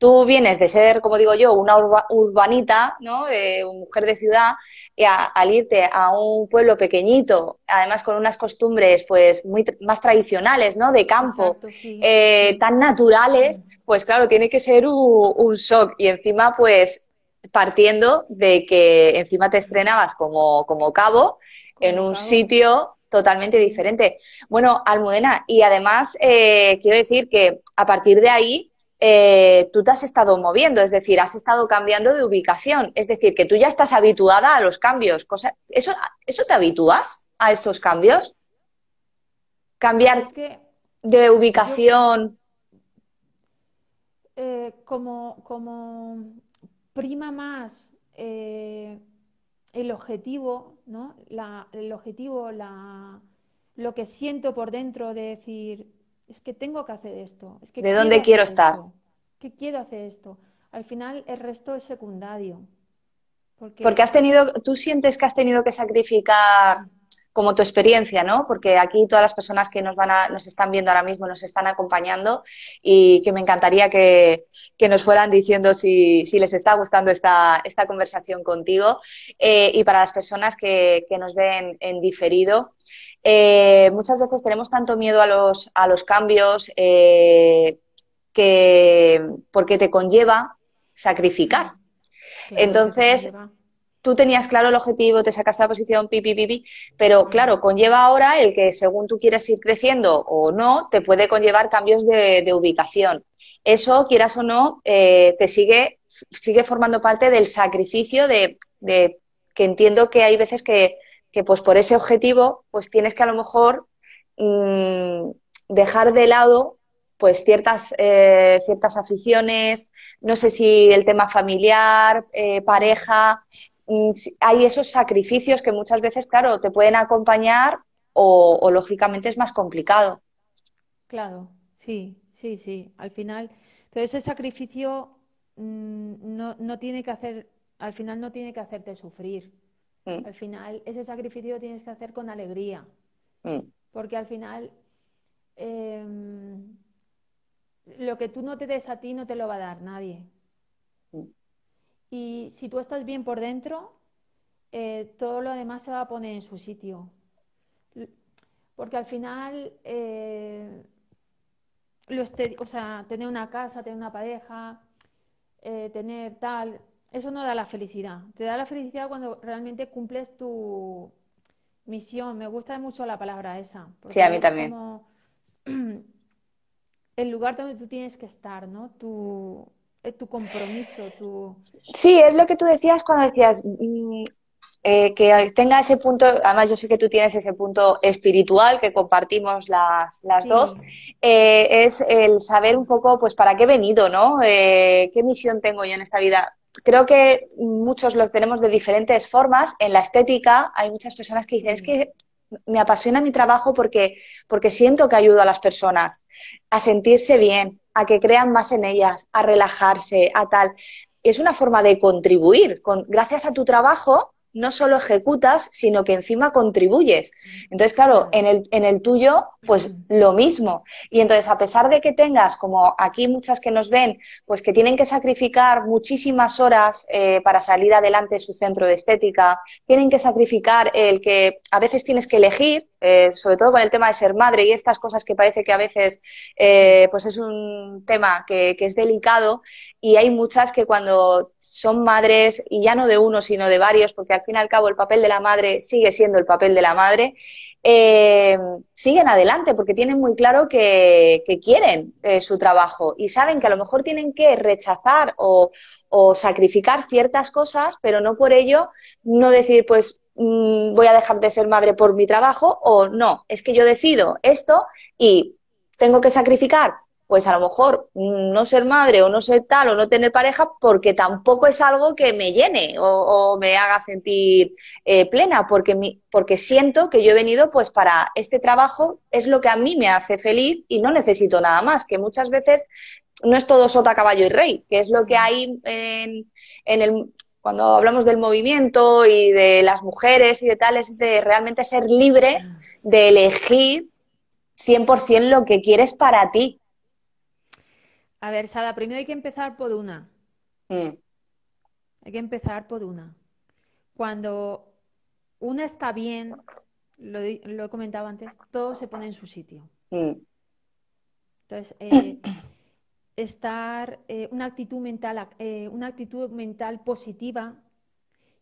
S1: Tú vienes de ser, como digo yo, una urbanita, ¿no? De mujer de ciudad, y al irte a un pueblo pequeñito, además con unas costumbres pues muy más tradicionales, ¿no? De campo, eh, tan naturales, pues claro, tiene que ser un, un shock. Y encima, pues partiendo de que encima te estrenabas como, como cabo en un sitio totalmente diferente. Bueno, Almudena, y además eh, quiero decir que a partir de ahí eh, tú te has estado moviendo, es decir, has estado cambiando de ubicación, es decir, que tú ya estás habituada a los cambios. Cosa, ¿eso, ¿Eso te habitúas a estos cambios? Cambiar de ubicación.
S2: Eh, como, como prima más el objetivo, ¿no? el objetivo, la, lo que siento por dentro de decir, es que tengo que hacer esto. Es que
S1: ¿De dónde quiero estar?
S2: que quiero hacer esto. Al final el resto es secundario.
S1: Porque... porque has tenido, tú sientes que has tenido que sacrificar como tu experiencia, ¿no? Porque aquí todas las personas que nos van a, nos están viendo ahora mismo nos están acompañando y que me encantaría que, nos fueran diciendo si, les está gustando esta, esta conversación contigo. Eh, y para las personas que, nos ven en diferido, eh, muchas veces tenemos tanto miedo a los, a los cambios eh, que porque te conlleva sacrificar. Entonces, tú tenías claro el objetivo, te sacaste la posición, pipi, pipi, pero claro, conlleva ahora el que según tú quieres ir creciendo o no, te puede conllevar cambios de, ubicación. Eso, quieras o no, eh, te sigue, sigue formando parte del sacrificio de, que entiendo que hay veces que, pues por ese objetivo, pues tienes que a lo mejor mm, dejar de lado pues ciertas, eh, ciertas aficiones, no sé si el tema familiar, eh, pareja, hay esos sacrificios que muchas veces, claro, te pueden acompañar o, lógicamente es más complicado.
S2: Claro, sí, sí, sí. Al final, pero ese sacrificio mm, no, no, tiene que hacer, al final no tiene que hacerte sufrir. Mm. Al final, ese sacrificio lo tienes que hacer con alegría. Porque al final, em, lo que tú no te des a ti no te lo va a dar nadie. Y si tú estás bien por dentro, eh, todo lo demás se va a poner en su sitio. Porque al final, eh, o sea, tener una casa, tener una pareja, eh, tener tal, eso no da la felicidad. Te da la felicidad cuando realmente cumples tu misión. Me gusta mucho la palabra esa.
S1: Sí, a mí también. [clears throat]
S2: el lugar donde tú tienes que estar, ¿no? Tu, tu compromiso, tu...
S1: Sí, es lo que tú decías cuando decías mm, eh, que tenga ese punto, además yo sé que tú tienes ese punto espiritual que compartimos las, las dos, eh, es el saber un poco, pues, para qué he venido, ¿no? Eh, ¿Qué misión tengo yo en esta vida? Creo que muchos lo tenemos de diferentes formas. En la estética hay muchas personas que dicen, es que me apasiona mi trabajo porque, porque siento que ayudo a las personas a sentirse bien, a que crean más en ellas, a relajarse, a tal. Es una forma de contribuir. Con, gracias a tu trabajo, no solo ejecutas, sino que encima contribuyes. Entonces, claro, en el, en el tuyo, pues lo mismo. Y entonces, a pesar de que tengas, como aquí muchas que nos ven, pues que tienen que sacrificar muchísimas horas eh, para salir adelante de su centro de estética, tienen que sacrificar el que a veces tienes que elegir, eh, sobre todo con el tema de ser madre y estas cosas que parece que a veces eh, pues es un tema que, es delicado y hay muchas que cuando son madres, y ya no de uno, sino de varios, porque al fin y al cabo el papel de la madre sigue siendo el papel de la madre, eh, siguen adelante porque tienen muy claro que, quieren su trabajo y saben que a lo mejor tienen que rechazar o, sacrificar ciertas cosas, pero no por ello no decir, pues mm, voy a dejar de ser madre por mi trabajo o no, es que yo decido esto y tengo que sacrificar pues a lo mejor no ser madre o no ser tal o no tener pareja porque tampoco es algo que me llene o, me haga sentir eh, plena, porque, porque siento que yo he venido pues para este trabajo, es lo que a mí me hace feliz y no necesito nada más, que muchas veces no es todo sota, caballo y rey, que es lo que hay en, en el, cuando hablamos del movimiento y de las mujeres y de tal, es de realmente ser libre de elegir 100% lo que quieres para ti
S2: A ver, Sada, primero hay que empezar por una. Mm. Hay que empezar por una. Cuando una está bien, lo, he comentado antes, todo se pone en su sitio. Mm. Entonces, eh, estar eh, una actitud mental, eh, una actitud mental positiva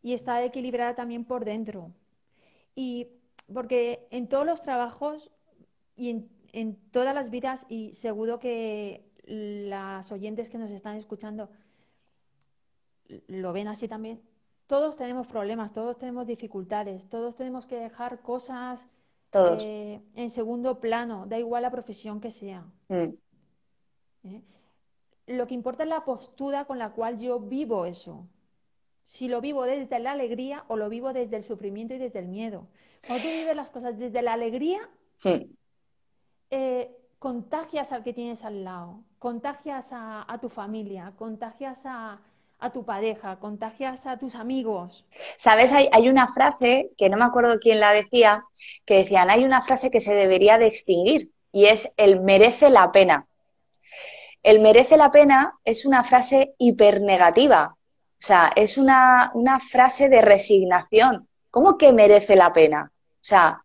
S2: y estar equilibrada también por dentro. Y porque en todos los trabajos y en, en todas las vidas, y seguro que las oyentes que nos están escuchando lo ven así también, todos tenemos problemas, todos tenemos dificultades, todos tenemos que dejar cosas eh, en segundo plano, da igual la profesión que sea. Mm. ¿Eh? Lo que importa es la postura con la cual yo vivo eso. Si lo vivo desde la alegría o lo vivo desde el sufrimiento y desde el miedo. Cuando tú vives las cosas desde la alegría, eh, contagias al que tienes al lado, contagias a tu familia, contagias a, a tu pareja, contagias a tus amigos.
S1: Sabes, hay, hay, una frase que no me acuerdo quién la decía, que decían, hay una frase que se debería de extinguir y es el merece la pena. El merece la pena es una frase hipernegativa, o sea, es una, una frase de resignación. ¿Cómo que merece la pena? O sea,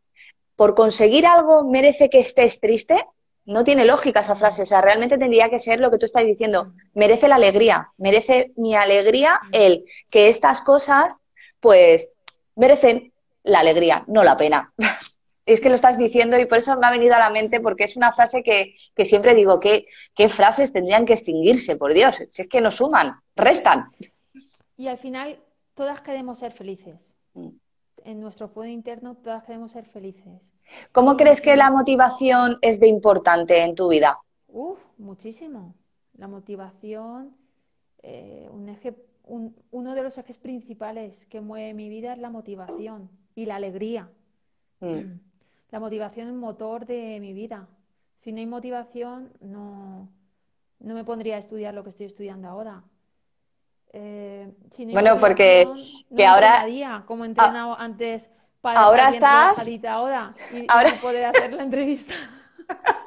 S1: por conseguir algo merece que estés triste, no tiene lógica esa frase. O sea, realmente tendría que ser lo que tú estás diciendo. Merece la alegría, merece mi alegría el que estas cosas, pues, merecen la alegría, no la pena. [laughs] es que lo estás diciendo y por eso me ha venido a la mente porque es una frase que, siempre digo, ¿qué, ¿qué frases tendrían que extinguirse? Por Dios, si es que no suman, restan.
S2: Y al final, todas queremos ser felices. Mm. En nuestro fuego interno, todas queremos ser felices.
S1: ¿Cómo crees que la motivación es de importante en tu vida?
S2: Uf, muchísimo. La motivación, eh, un eje, uno de los ejes principales que mueve mi vida es la motivación y la alegría. Mm. La motivación es el motor de mi vida. Si no hay motivación, no, no me pondría a estudiar lo que estoy estudiando ahora.
S1: Eh, bueno, porque que ahora...
S2: Día, como he entrenado antes
S1: ahora estás
S2: ahora y, ahora poder hacer la entrevista. [laughs]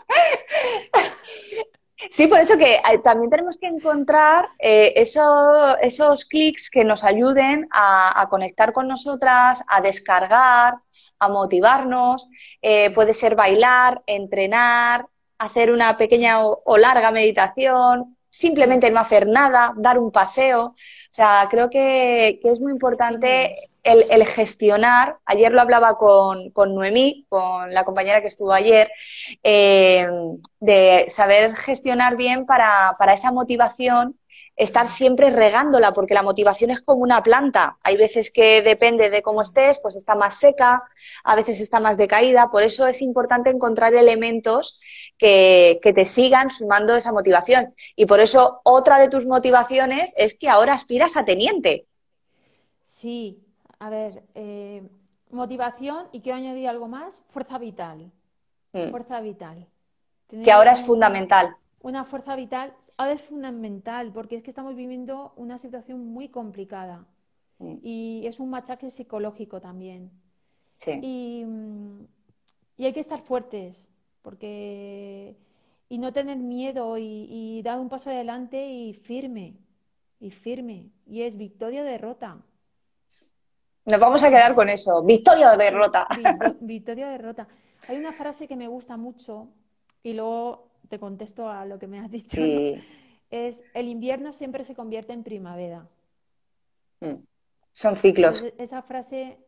S1: Sí, por eso que eh, también tenemos que encontrar eh, esos clics que nos ayuden a, conectar con nosotras, a descargar, a motivarnos. Eh, puede ser bailar, entrenar, hacer una pequeña o, larga meditación, simplemente no hacer nada, dar un paseo. O sea, creo que, que es muy importante el, gestionar, ayer lo hablaba con, con, Noemí, con la compañera que estuvo ayer, eh, de saber gestionar bien para, para esa motivación estar siempre regándola, porque la motivación es como una planta. Hay veces que depende de cómo estés, pues está más seca, a veces está más decaída. Por eso es importante encontrar elementos que, que, te sigan sumando esa motivación. Y por eso otra de tus motivaciones es que ahora aspiras a teniente.
S2: Sí, a ver, eh, motivación y quiero añadir algo más, fuerza vital. Mm. Fuerza vital.
S1: que ahora es fundamental.
S2: Una fuerza vital ahora es fundamental porque es que estamos viviendo una situación muy complicada mm. y es un machaque psicológico también. Sí. Y, y, hay que estar fuertes porque y no tener miedo y, y dar un paso adelante y firme y firme y es victoria o derrota.
S1: Nos vamos a quedar con eso. Victoria o derrota.
S2: Victoria o derrota. Hay una frase que me gusta mucho y luego te contesto a lo que me has dicho. Es el invierno siempre se convierte en primavera.
S1: Mm. Son ciclos.
S2: esa frase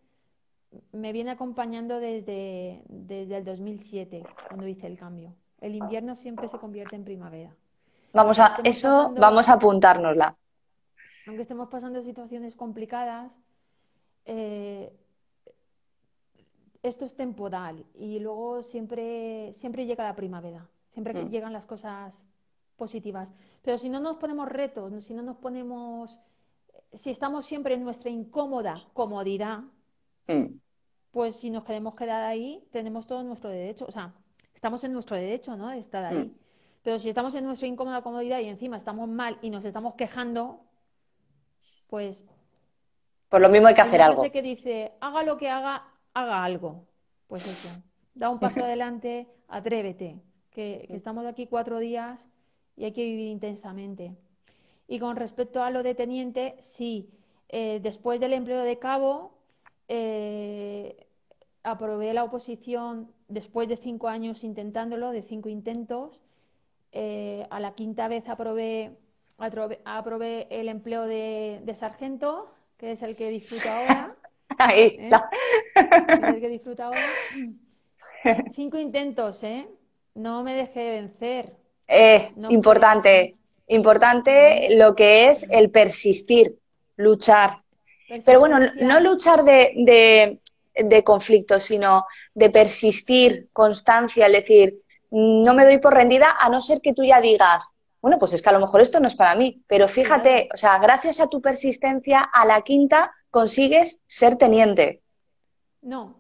S2: me viene acompañando desde, desde el 2007, cuando hice el cambio. El invierno siempre se convierte en primavera.
S1: Vamos a, eso vamos a apuntárnosla.
S2: Aunque estemos pasando situaciones complicadas, eh, esto es temporal y luego siempre, siempre llega la primavera, siempre mm. llegan las cosas positivas. Pero si no nos ponemos retos, si no nos ponemos, si estamos siempre en nuestra incómoda comodidad, mm. pues si nos queremos quedar ahí, tenemos todo nuestro derecho, o sea, estamos en nuestro derecho, ¿no? De estar ahí. Mm. Pero si estamos en nuestra incómoda comodidad y encima estamos mal y nos estamos quejando, pues
S1: por lo mismo hay que hacer algo.
S2: que dice, haga lo que haga, haga algo. Pues eso, da un paso [laughs] adelante, atrévete, que, estamos aquí cuatro días y hay que vivir intensamente. Y con respecto a lo de teniente, sí, eh, después del empleo de cabo, eh, aprobé la oposición después de cinco años intentándolo, de cinco intentos. Eh, a la quinta vez aprobé, aprobé, el empleo de, sargento, que es el que disfruto ahora. [laughs] Ahí, es el que disfruto ahora. [laughs] Cinco intentos, ¿eh? No me dejé vencer.
S1: Eh, importante, importante lo que es el persistir, luchar. Pero bueno, no luchar de, de, conflicto, sino de persistir, constancia, es decir, no me doy por rendida a no ser que tú ya digas, bueno, pues es que a lo mejor esto no es para mí, pero fíjate, o sea, gracias a tu persistencia, a la quinta consigues ser teniente.
S2: No,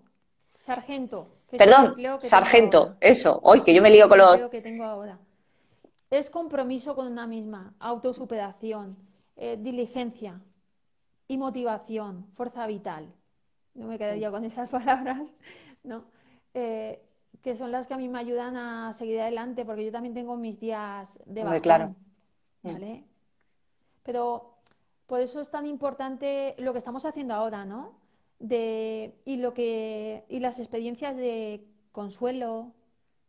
S2: sargento.
S1: Perdón, sargento, eso, hoy que yo me lío con los...
S2: Que tengo ahora. Es compromiso con una misma, autosuperación, eh, diligencia y motivación, fuerza vital. No me quedaría con esas [laughs] palabras, ¿no? Eh, que son las que a mí me ayudan a seguir adelante, porque yo también tengo mis días de bajón,
S1: claro.
S2: ¿vale? Pero por eso es tan importante lo que estamos haciendo ahora, ¿no? de, y, lo que, y las experiencias de Consuelo,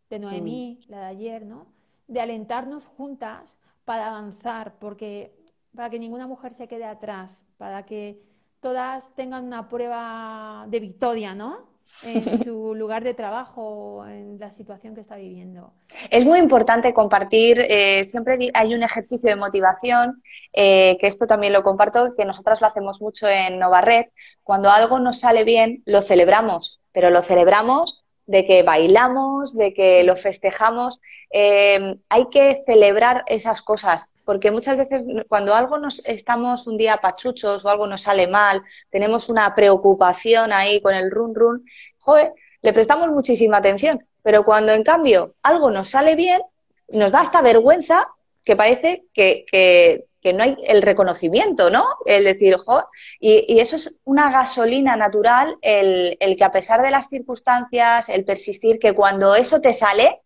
S2: de Noemí, mm. la de ayer, ¿no? De alentarnos juntas para avanzar, porque para que ninguna mujer se quede atrás, para que todas tengan una prueba de victoria, ¿no? En [laughs] su lugar de trabajo, en la situación que está viviendo.
S1: Es muy importante compartir, eh, siempre hay un ejercicio de motivación, eh, que esto también lo comparto, que nosotras lo hacemos mucho en Novarred. Cuando algo nos sale bien, lo celebramos, pero lo celebramos de que bailamos, de que lo festejamos. Eh, hay que celebrar esas cosas, porque muchas veces cuando algo nos estamos un día pachuchos o algo nos sale mal, tenemos una preocupación ahí con el run run, joder, le prestamos muchísima atención. Pero cuando en cambio algo nos sale bien, nos da hasta vergüenza que parece que, que que no hay el reconocimiento, ¿no? El decir, jo, y, eso es una gasolina natural, el, que a pesar de las circunstancias, el persistir, que cuando eso te sale,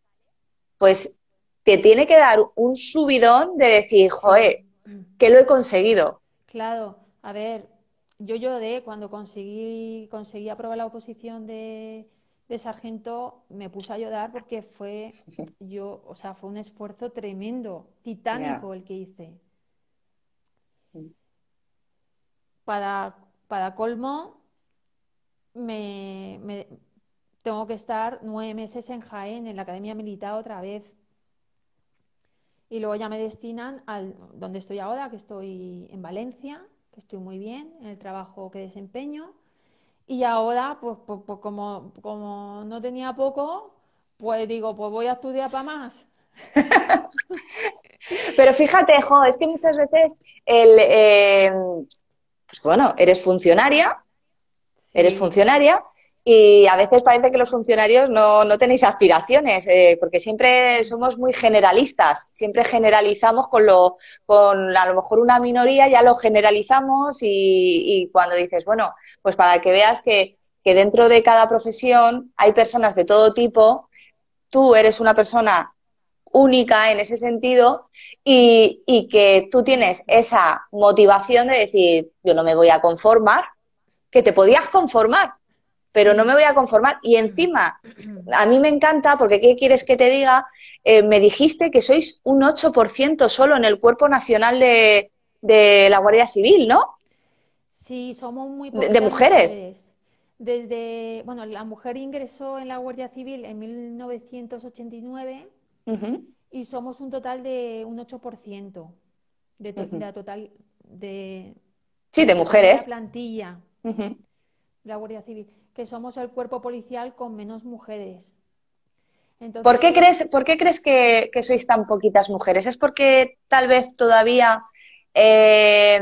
S1: pues te tiene que dar un subidón de decir, joe, que lo he conseguido.
S2: Claro, a ver, yo lloré cuando conseguí, conseguí aprobar la oposición de, de sargento, me puse a llorar porque fue [laughs] yo, o sea, fue un esfuerzo tremendo, titánico el que hice. Para, para colmo, me, tengo que estar nueve meses en Jaén, en la Academia Militar otra vez. Y luego ya me destinan al donde estoy ahora, que estoy en Valencia, que estoy muy bien en el trabajo que desempeño. Y ahora, pues, pues, pues como, como no tenía poco, pues digo, pues voy a estudiar para más. [laughs]
S1: Pero fíjate, jo, es que muchas veces el, eh, pues bueno, eres funcionaria, eres funcionaria y a veces parece que los funcionarios no, no tenéis aspiraciones, eh, porque siempre somos muy generalistas, siempre generalizamos con lo, con a lo mejor una minoría, ya lo generalizamos y, cuando dices, bueno, pues para que veas que, que dentro de cada profesión hay personas de todo tipo, tú eres una persona única en ese sentido y, y, que tú tienes esa motivación de decir, yo no me voy a conformar, que te podías conformar, pero no me voy a conformar. Y encima, a mí me encanta, porque ¿qué quieres que te diga? Eh, me dijiste que sois un 8% solo en el Cuerpo Nacional de, de, la Guardia Civil, ¿no?
S2: Sí, somos muy
S1: de, de mujeres.
S2: Desde, bueno, la mujer ingresó en la Guardia Civil en 1989 y somos un total de un 8% de, de total de...
S1: Sí, de mujeres.
S2: La plantilla de la Guardia Civil, que somos el cuerpo policial con menos mujeres.
S1: ¿Por qué crees, por qué crees que, sois tan poquitas mujeres? ¿Es porque tal vez todavía eh,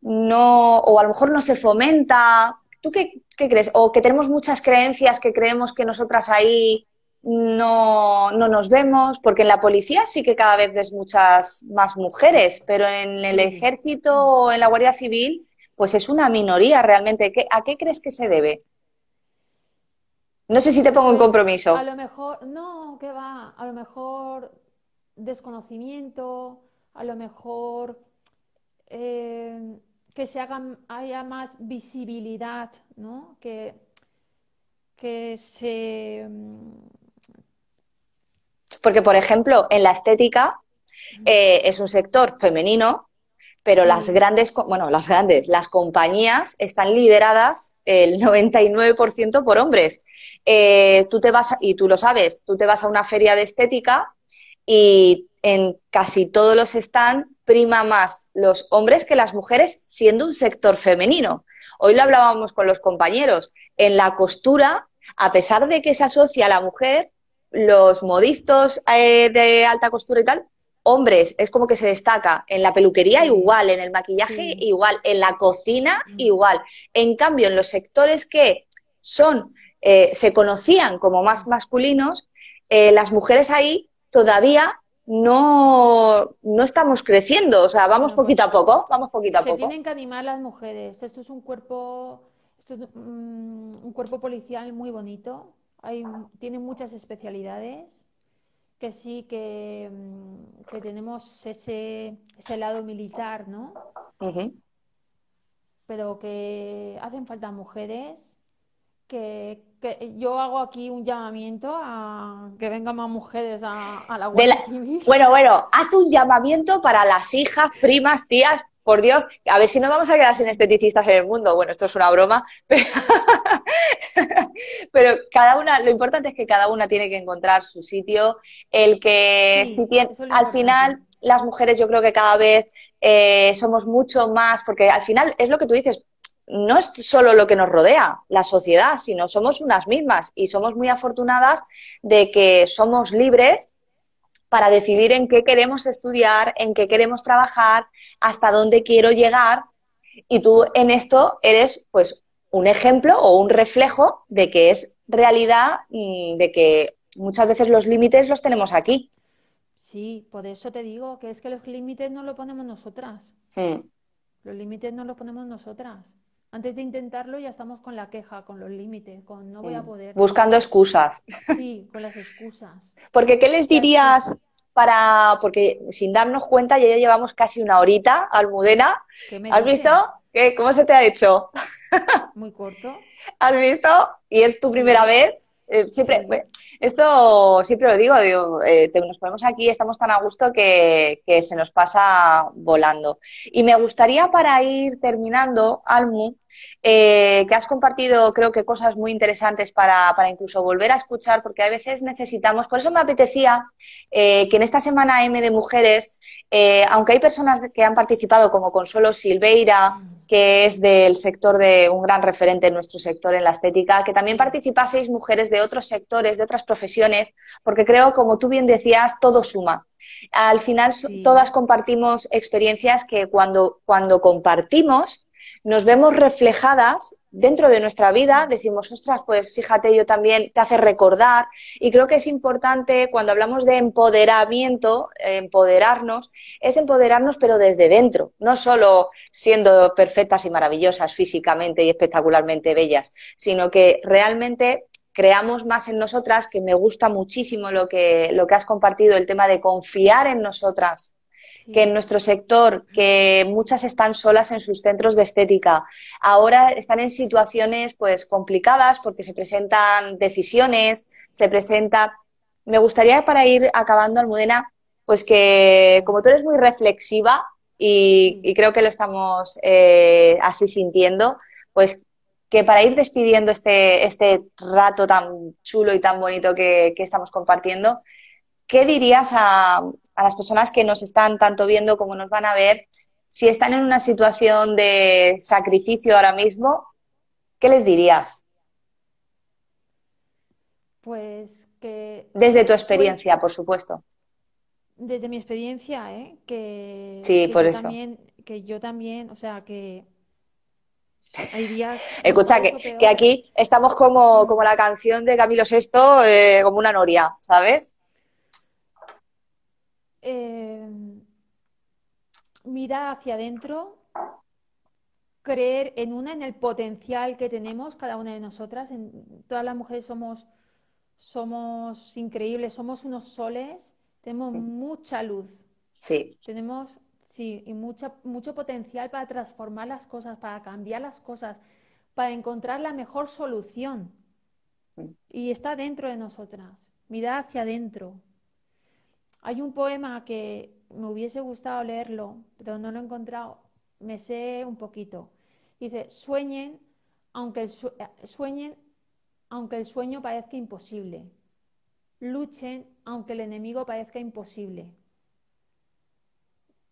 S1: no, o a lo mejor no se fomenta? ¿Tú qué, qué, crees? ¿O que tenemos muchas creencias que creemos que nosotras ahí no, no nos vemos, porque en la policía sí que cada vez ves muchas más mujeres, pero en el ejército o en la Guardia Civil, pues es una minoría realmente. ¿A qué crees que se debe? No sé si te pongo en pues, compromiso.
S2: A lo mejor, no, que va, a lo mejor desconocimiento, a lo mejor eh, que se haga, haya más visibilidad, ¿no? Que, que se...
S1: Porque, por ejemplo, en la estética eh, es un sector femenino, pero las grandes, bueno, las grandes, las compañías están lideradas el 99% por hombres. Eh, tú te vas, y tú lo sabes, tú te vas a una feria de estética y en casi todos los stands prima más los hombres que las mujeres, siendo un sector femenino. Hoy lo hablábamos con los compañeros. En la costura, a pesar de que se asocia a la mujer, los modistos eh, de alta costura y tal, hombres, es como que se destaca. En la peluquería igual, en el maquillaje igual, en la cocina igual. En cambio, en los sectores que son, eh, se conocían como más masculinos, eh, las mujeres ahí todavía no, no estamos creciendo, o sea, vamos poquito a poco, vamos poquito a
S2: se
S1: poco.
S2: tienen que animar las mujeres. Esto es un cuerpo, esto es mm, un cuerpo policial muy bonito. Hay, tiene muchas especialidades que sí que, mm, que tenemos ese, ese lado militar, ¿no? Pero que hacen falta mujeres que, yo hago aquí un llamamiento a que vengan más mujeres a, la Guardia
S1: Bueno, bueno, haz un llamamiento para las hijas, primas, tías, por Dios, a ver si no vamos a quedar sin esteticistas en el mundo. Bueno, esto es una broma, pero, [laughs] [laughs] cada una, lo importante es que cada una tiene que encontrar su sitio, el que si tiene, al final las mujeres yo creo que cada vez eh, somos mucho más, porque al final es lo que tú dices, no es solo lo que nos rodea, la sociedad, sino somos unas mismas y somos muy afortunadas de que somos libres para decidir en qué queremos estudiar, en qué queremos trabajar, hasta dónde quiero llegar. Y tú en esto eres pues un ejemplo o un reflejo de que es realidad, mm, de que muchas veces los límites los tenemos aquí.
S2: Sí, por eso te digo que es que los límites no los ponemos nosotras. Hmm. Los límites no los ponemos nosotras. Antes de intentarlo ya estamos con la queja, con los límites, con no voy a poder.
S1: Buscando excusas.
S2: Sí, con las excusas.
S1: Porque, ¿qué les dirías para...? Porque sin darnos cuenta ya llevamos casi una horita, Almudena. ¿Has visto? ¿Qué? ¿Cómo se te ha hecho?
S2: Muy corto.
S1: ¿Has visto? Y es tu primera vez. Eh, siempre, esto siempre lo digo, digo eh, nos ponemos aquí, estamos tan a gusto que, se nos pasa volando. Y me gustaría para ir terminando, Almu, eh, que has compartido creo que cosas muy interesantes para, incluso volver a escuchar, porque a veces necesitamos, por eso me apetecía que en esta semana M de Mujeres, aunque hay personas que han participado como Consuelo Silveira, que es del sector de un gran referente en nuestro sector en la estética, que también participaseis mujeres de otros sectores, de otras profesiones, porque creo, como tú bien decías, todo suma. Al final todas compartimos experiencias que cuando, cuando compartimos nos vemos reflejadas dentro de nuestra vida, decimos, ostras, pues fíjate, yo también te hace recordar. Y creo que es importante cuando hablamos de empoderamiento, empoderarnos, es empoderarnos pero desde dentro, no solo siendo perfectas y maravillosas físicamente y espectacularmente bellas, sino que realmente creamos más en nosotras, que me gusta muchísimo lo que, lo que has compartido, el tema de confiar en nosotras, que en nuestro sector, que muchas están solas en sus centros de estética, ahora están en situaciones pues complicadas porque se presentan decisiones, se presenta. Me gustaría para ir acabando, Almudena, pues que como tú eres muy reflexiva y, creo que lo estamos eh, así sintiendo, pues que para ir despidiendo este, este rato tan chulo y tan bonito que, estamos compartiendo, ¿qué dirías a, a, las personas que nos están tanto viendo como nos van a ver? Si están en una situación de sacrificio ahora mismo, ¿qué les dirías?
S2: Pues que...
S1: Desde tu experiencia, por supuesto.
S2: Desde mi experiencia, ¿eh? Que,
S1: sí, por eso.
S2: También, que yo también, o sea, que [laughs]
S1: Escucha, que, aquí estamos como, como, la canción de Camilo VI, eh, como una noria, ¿sabes?
S2: Eh, mira hacia adentro, creer en una, en el potencial que tenemos cada una de nosotras. En, todas las mujeres somos, somos increíbles, somos unos soles Tenemos mucha luz.
S1: Sí.
S2: Tenemos, sí, y mucha, mucho potencial para transformar las cosas, para cambiar las cosas, para encontrar la mejor solución. Y está dentro de nosotras. Mira hacia adentro. Hay un poema que me hubiese gustado leerlo, pero no lo he encontrado. Me sé un poquito. Dice, sueñen aunque el, eh, sueñen aunque el sueño parezca imposible. Luchen aunque el enemigo parezca imposible.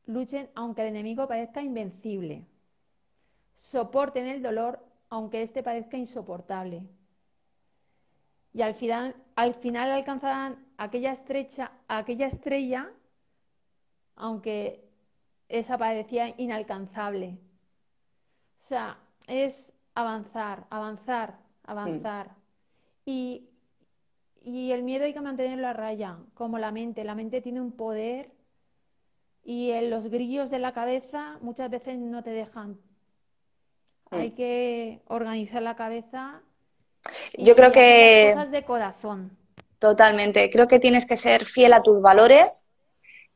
S2: Luchen aunque el enemigo parezca invencible. Soporten el dolor aunque éste parezca insoportable. Y al final, al final alcanzarán aquella, estrecha, aquella estrella aunque esa parecía inalcanzable. O sea, es avanzar, avanzar, avanzar. Y, el miedo hay que mantenerlo a raya, como la mente. La mente tiene un poder y en los grillos de la cabeza muchas veces no te dejan. Hay que organizar la cabeza.
S1: Yo creo que...
S2: Cosas de corazón.
S1: Totalmente. Creo que tienes que ser fiel a tus valores,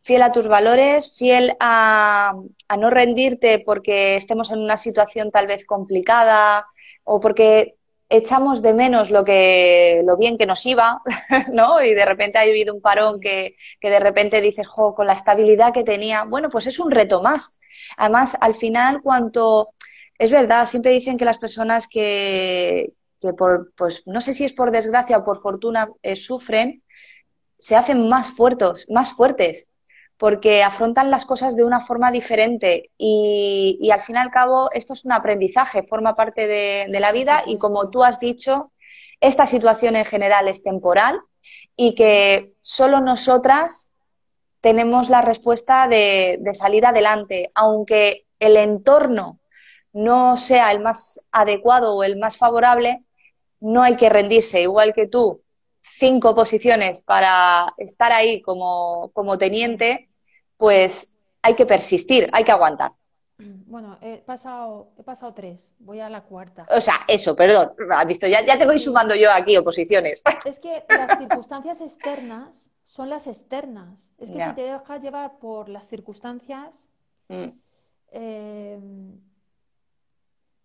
S1: fiel a tus valores, fiel a, a, no rendirte porque estemos en una situación tal vez complicada o porque echamos de menos lo que lo bien que nos iba, [laughs] ¿no? Y de repente ha habido un parón que, que de repente dices, jo, con la estabilidad que tenía, bueno, pues es un reto más. Además, al final, cuanto es verdad, siempre dicen que las personas que, que por, pues no sé si es por desgracia o por fortuna, eh, sufren, se hacen más fuertes, más fuertes porque afrontan las cosas de una forma diferente y, al fin y al cabo esto es un aprendizaje, forma parte de, la vida y como tú has dicho, esta situación en general es temporal y que solo nosotras tenemos la respuesta de, de salir adelante, aunque el entorno no sea el más adecuado o el más favorable, no hay que rendirse, igual que tú, cinco posiciones para estar ahí como, como teniente, pues hay que persistir, hay que aguantar.
S2: Bueno, he pasado, he pasado tres, voy a la cuarta.
S1: O sea, eso, perdón, has visto, ya, ya te voy sumando yo aquí oposiciones. [laughs]
S2: Es que las circunstancias externas son las externas. Es que si te dejas llevar por las circunstancias, mm. eh,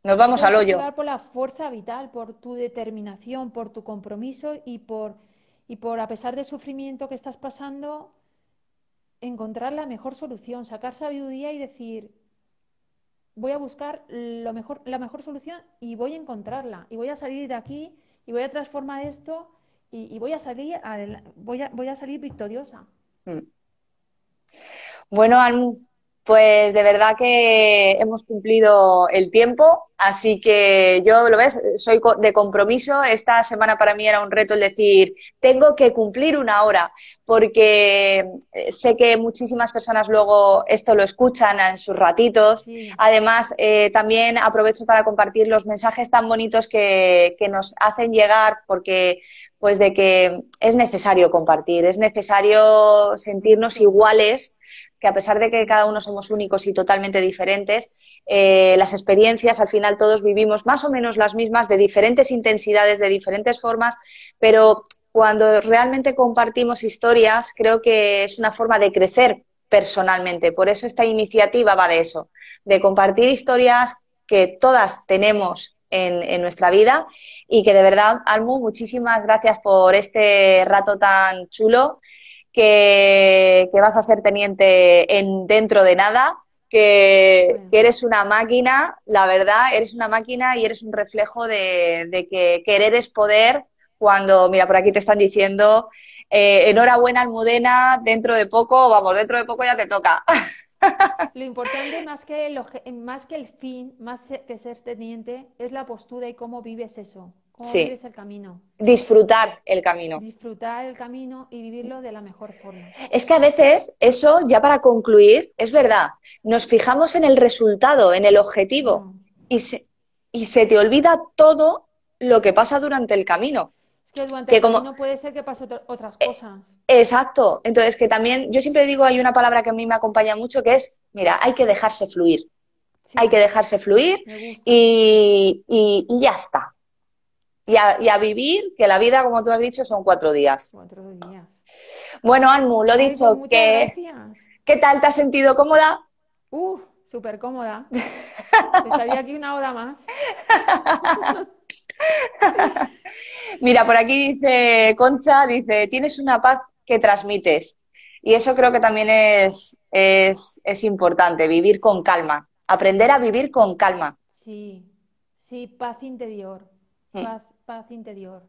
S1: nos vamos al hoyo.
S2: Llevar por la fuerza vital, por tu determinación, por tu compromiso y por, y por a pesar del sufrimiento que estás pasando, encontrar la mejor solución, sacar sabiduría y decir, voy a buscar lo mejor, la mejor solución y voy a encontrarla. Y voy a salir de aquí y voy a transformar esto y, voy, a salir, voy, a, voy a salir victoriosa. Mm.
S1: Bueno, pues de verdad que hemos cumplido el tiempo, así que yo, lo ves, soy de compromiso. Esta semana para mí era un reto el decir, tengo que cumplir una hora, porque eh, sé que muchísimas personas luego esto lo escuchan en sus ratitos. Además, eh, también aprovecho para compartir los mensajes tan bonitos que, que nos hacen llegar, porque pues de que es necesario compartir, es necesario sentirnos iguales que a pesar de que cada uno somos únicos y totalmente diferentes, eh, las experiencias al final todos vivimos más o menos las mismas, de diferentes intensidades, de diferentes formas, pero cuando realmente compartimos historias, creo que es una forma de crecer personalmente. Por eso esta iniciativa va de eso, de compartir historias que todas tenemos en, en, nuestra vida y que de verdad, Almu, muchísimas gracias por este rato tan chulo que, vas a ser teniente en dentro de nada, que, eres una máquina, la verdad, eres una máquina y eres un reflejo de, que querer es poder cuando, mira, por aquí te están diciendo, eh, enhorabuena Almudena, dentro de poco, vamos, dentro de poco ya te toca.
S2: Lo importante más que, más que el fin, más que ser teniente, es la postura y cómo vives eso sí. el camino.
S1: Disfrutar el camino.
S2: Disfrutar el camino y vivirlo de la mejor forma.
S1: Es que a veces eso, ya para concluir, es verdad, nos fijamos en el resultado, en el objetivo, y, se, y se te olvida todo lo que pasa durante el camino.
S2: Es que durante el camino puede ser que pase otras eh, cosas.
S1: exacto. Entonces, que también, yo siempre digo, hay una palabra que a mí me acompaña mucho, que es, mira, hay que dejarse fluir. Hay que dejarse fluir y, y ya está y a, vivir, que la vida, como tú has dicho, son cuatro días.
S2: Cuatro días.
S1: Bueno, Almu, lo dicho,
S2: pues
S1: que... ¿Qué tal? ¿Te has sentido cómoda?
S2: Uh, súper cómoda. [laughs] Estaría aquí una hora más. [laughs]
S1: Mira, por aquí dice Concha, dice, tienes una paz que transmites. Y eso creo que también es, es, importante, vivir con calma, aprender a vivir con calma.
S2: Sí, sí, paz interior, mm. Paz, interior.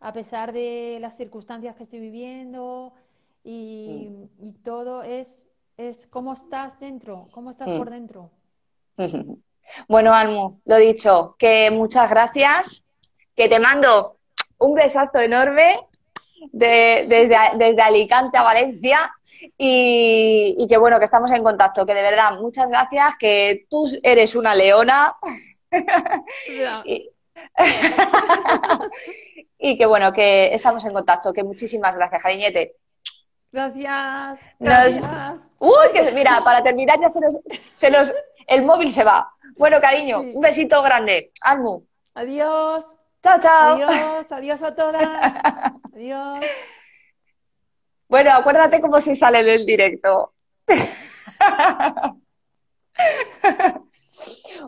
S2: A pesar de las circunstancias que estoy viviendo y, mm. y todo, es, es cómo estás dentro, cómo estás mm. por dentro. [laughs]
S1: Bueno, Almu, lo dicho, que muchas gracias, que te mando un besazo enorme desde, desde, Alicante a Valencia y, que bueno, que estamos en contacto, que de verdad, muchas gracias, que tú eres una leona. [laughs] y, [laughs] que bueno, que estamos en contacto, que muchísimas gracias, cariñete.
S2: Gracias. gracias.
S1: Uy, que mira, para terminar ya se nos, se nos, el móvil se va. Bueno, cariño, un besito grande. Almu.
S2: Adiós.
S1: Chao, chao.
S2: Adiós, adiós a todas. [laughs] Adiós.
S1: Bueno, acuérdate cómo se sale del directo. [laughs]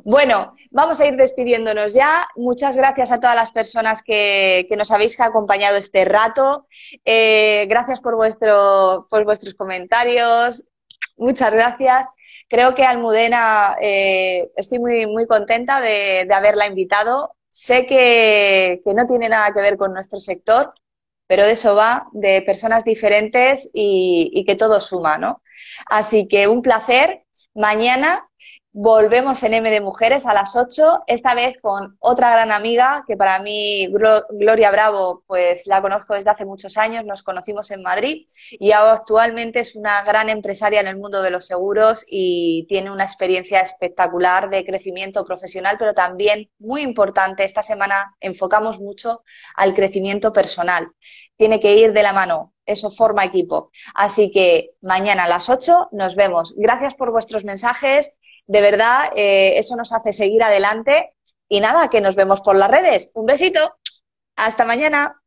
S1: Bueno, vamos a ir despidiéndonos ya. Muchas gracias a todas las personas que, nos habéis acompañado este rato. Eh, gracias por, vuestro, por vuestros comentarios. Muchas gracias. Creo que Almudena, eh, estoy muy, muy contenta de, haberla invitado. Sé que, no tiene nada que ver con nuestro sector, pero de eso va, de personas diferentes y, y que todo suma, ¿no? Así que un placer. Mañana Volvemos en M de Mujeres a las 8, esta vez con otra gran amiga que para mí, Gloria Bravo, pues la conozco desde hace muchos años, nos conocimos en Madrid y actualmente es una gran empresaria en el mundo de los seguros y tiene una experiencia espectacular de crecimiento profesional, pero también muy importante, esta semana enfocamos mucho al crecimiento personal. Tiene que ir de la mano, eso forma equipo. Así que mañana a las 8 nos vemos. Gracias por vuestros mensajes de verdad, eh, eso nos hace seguir adelante. Y nada, que nos vemos por las redes. Un besito. Hasta mañana.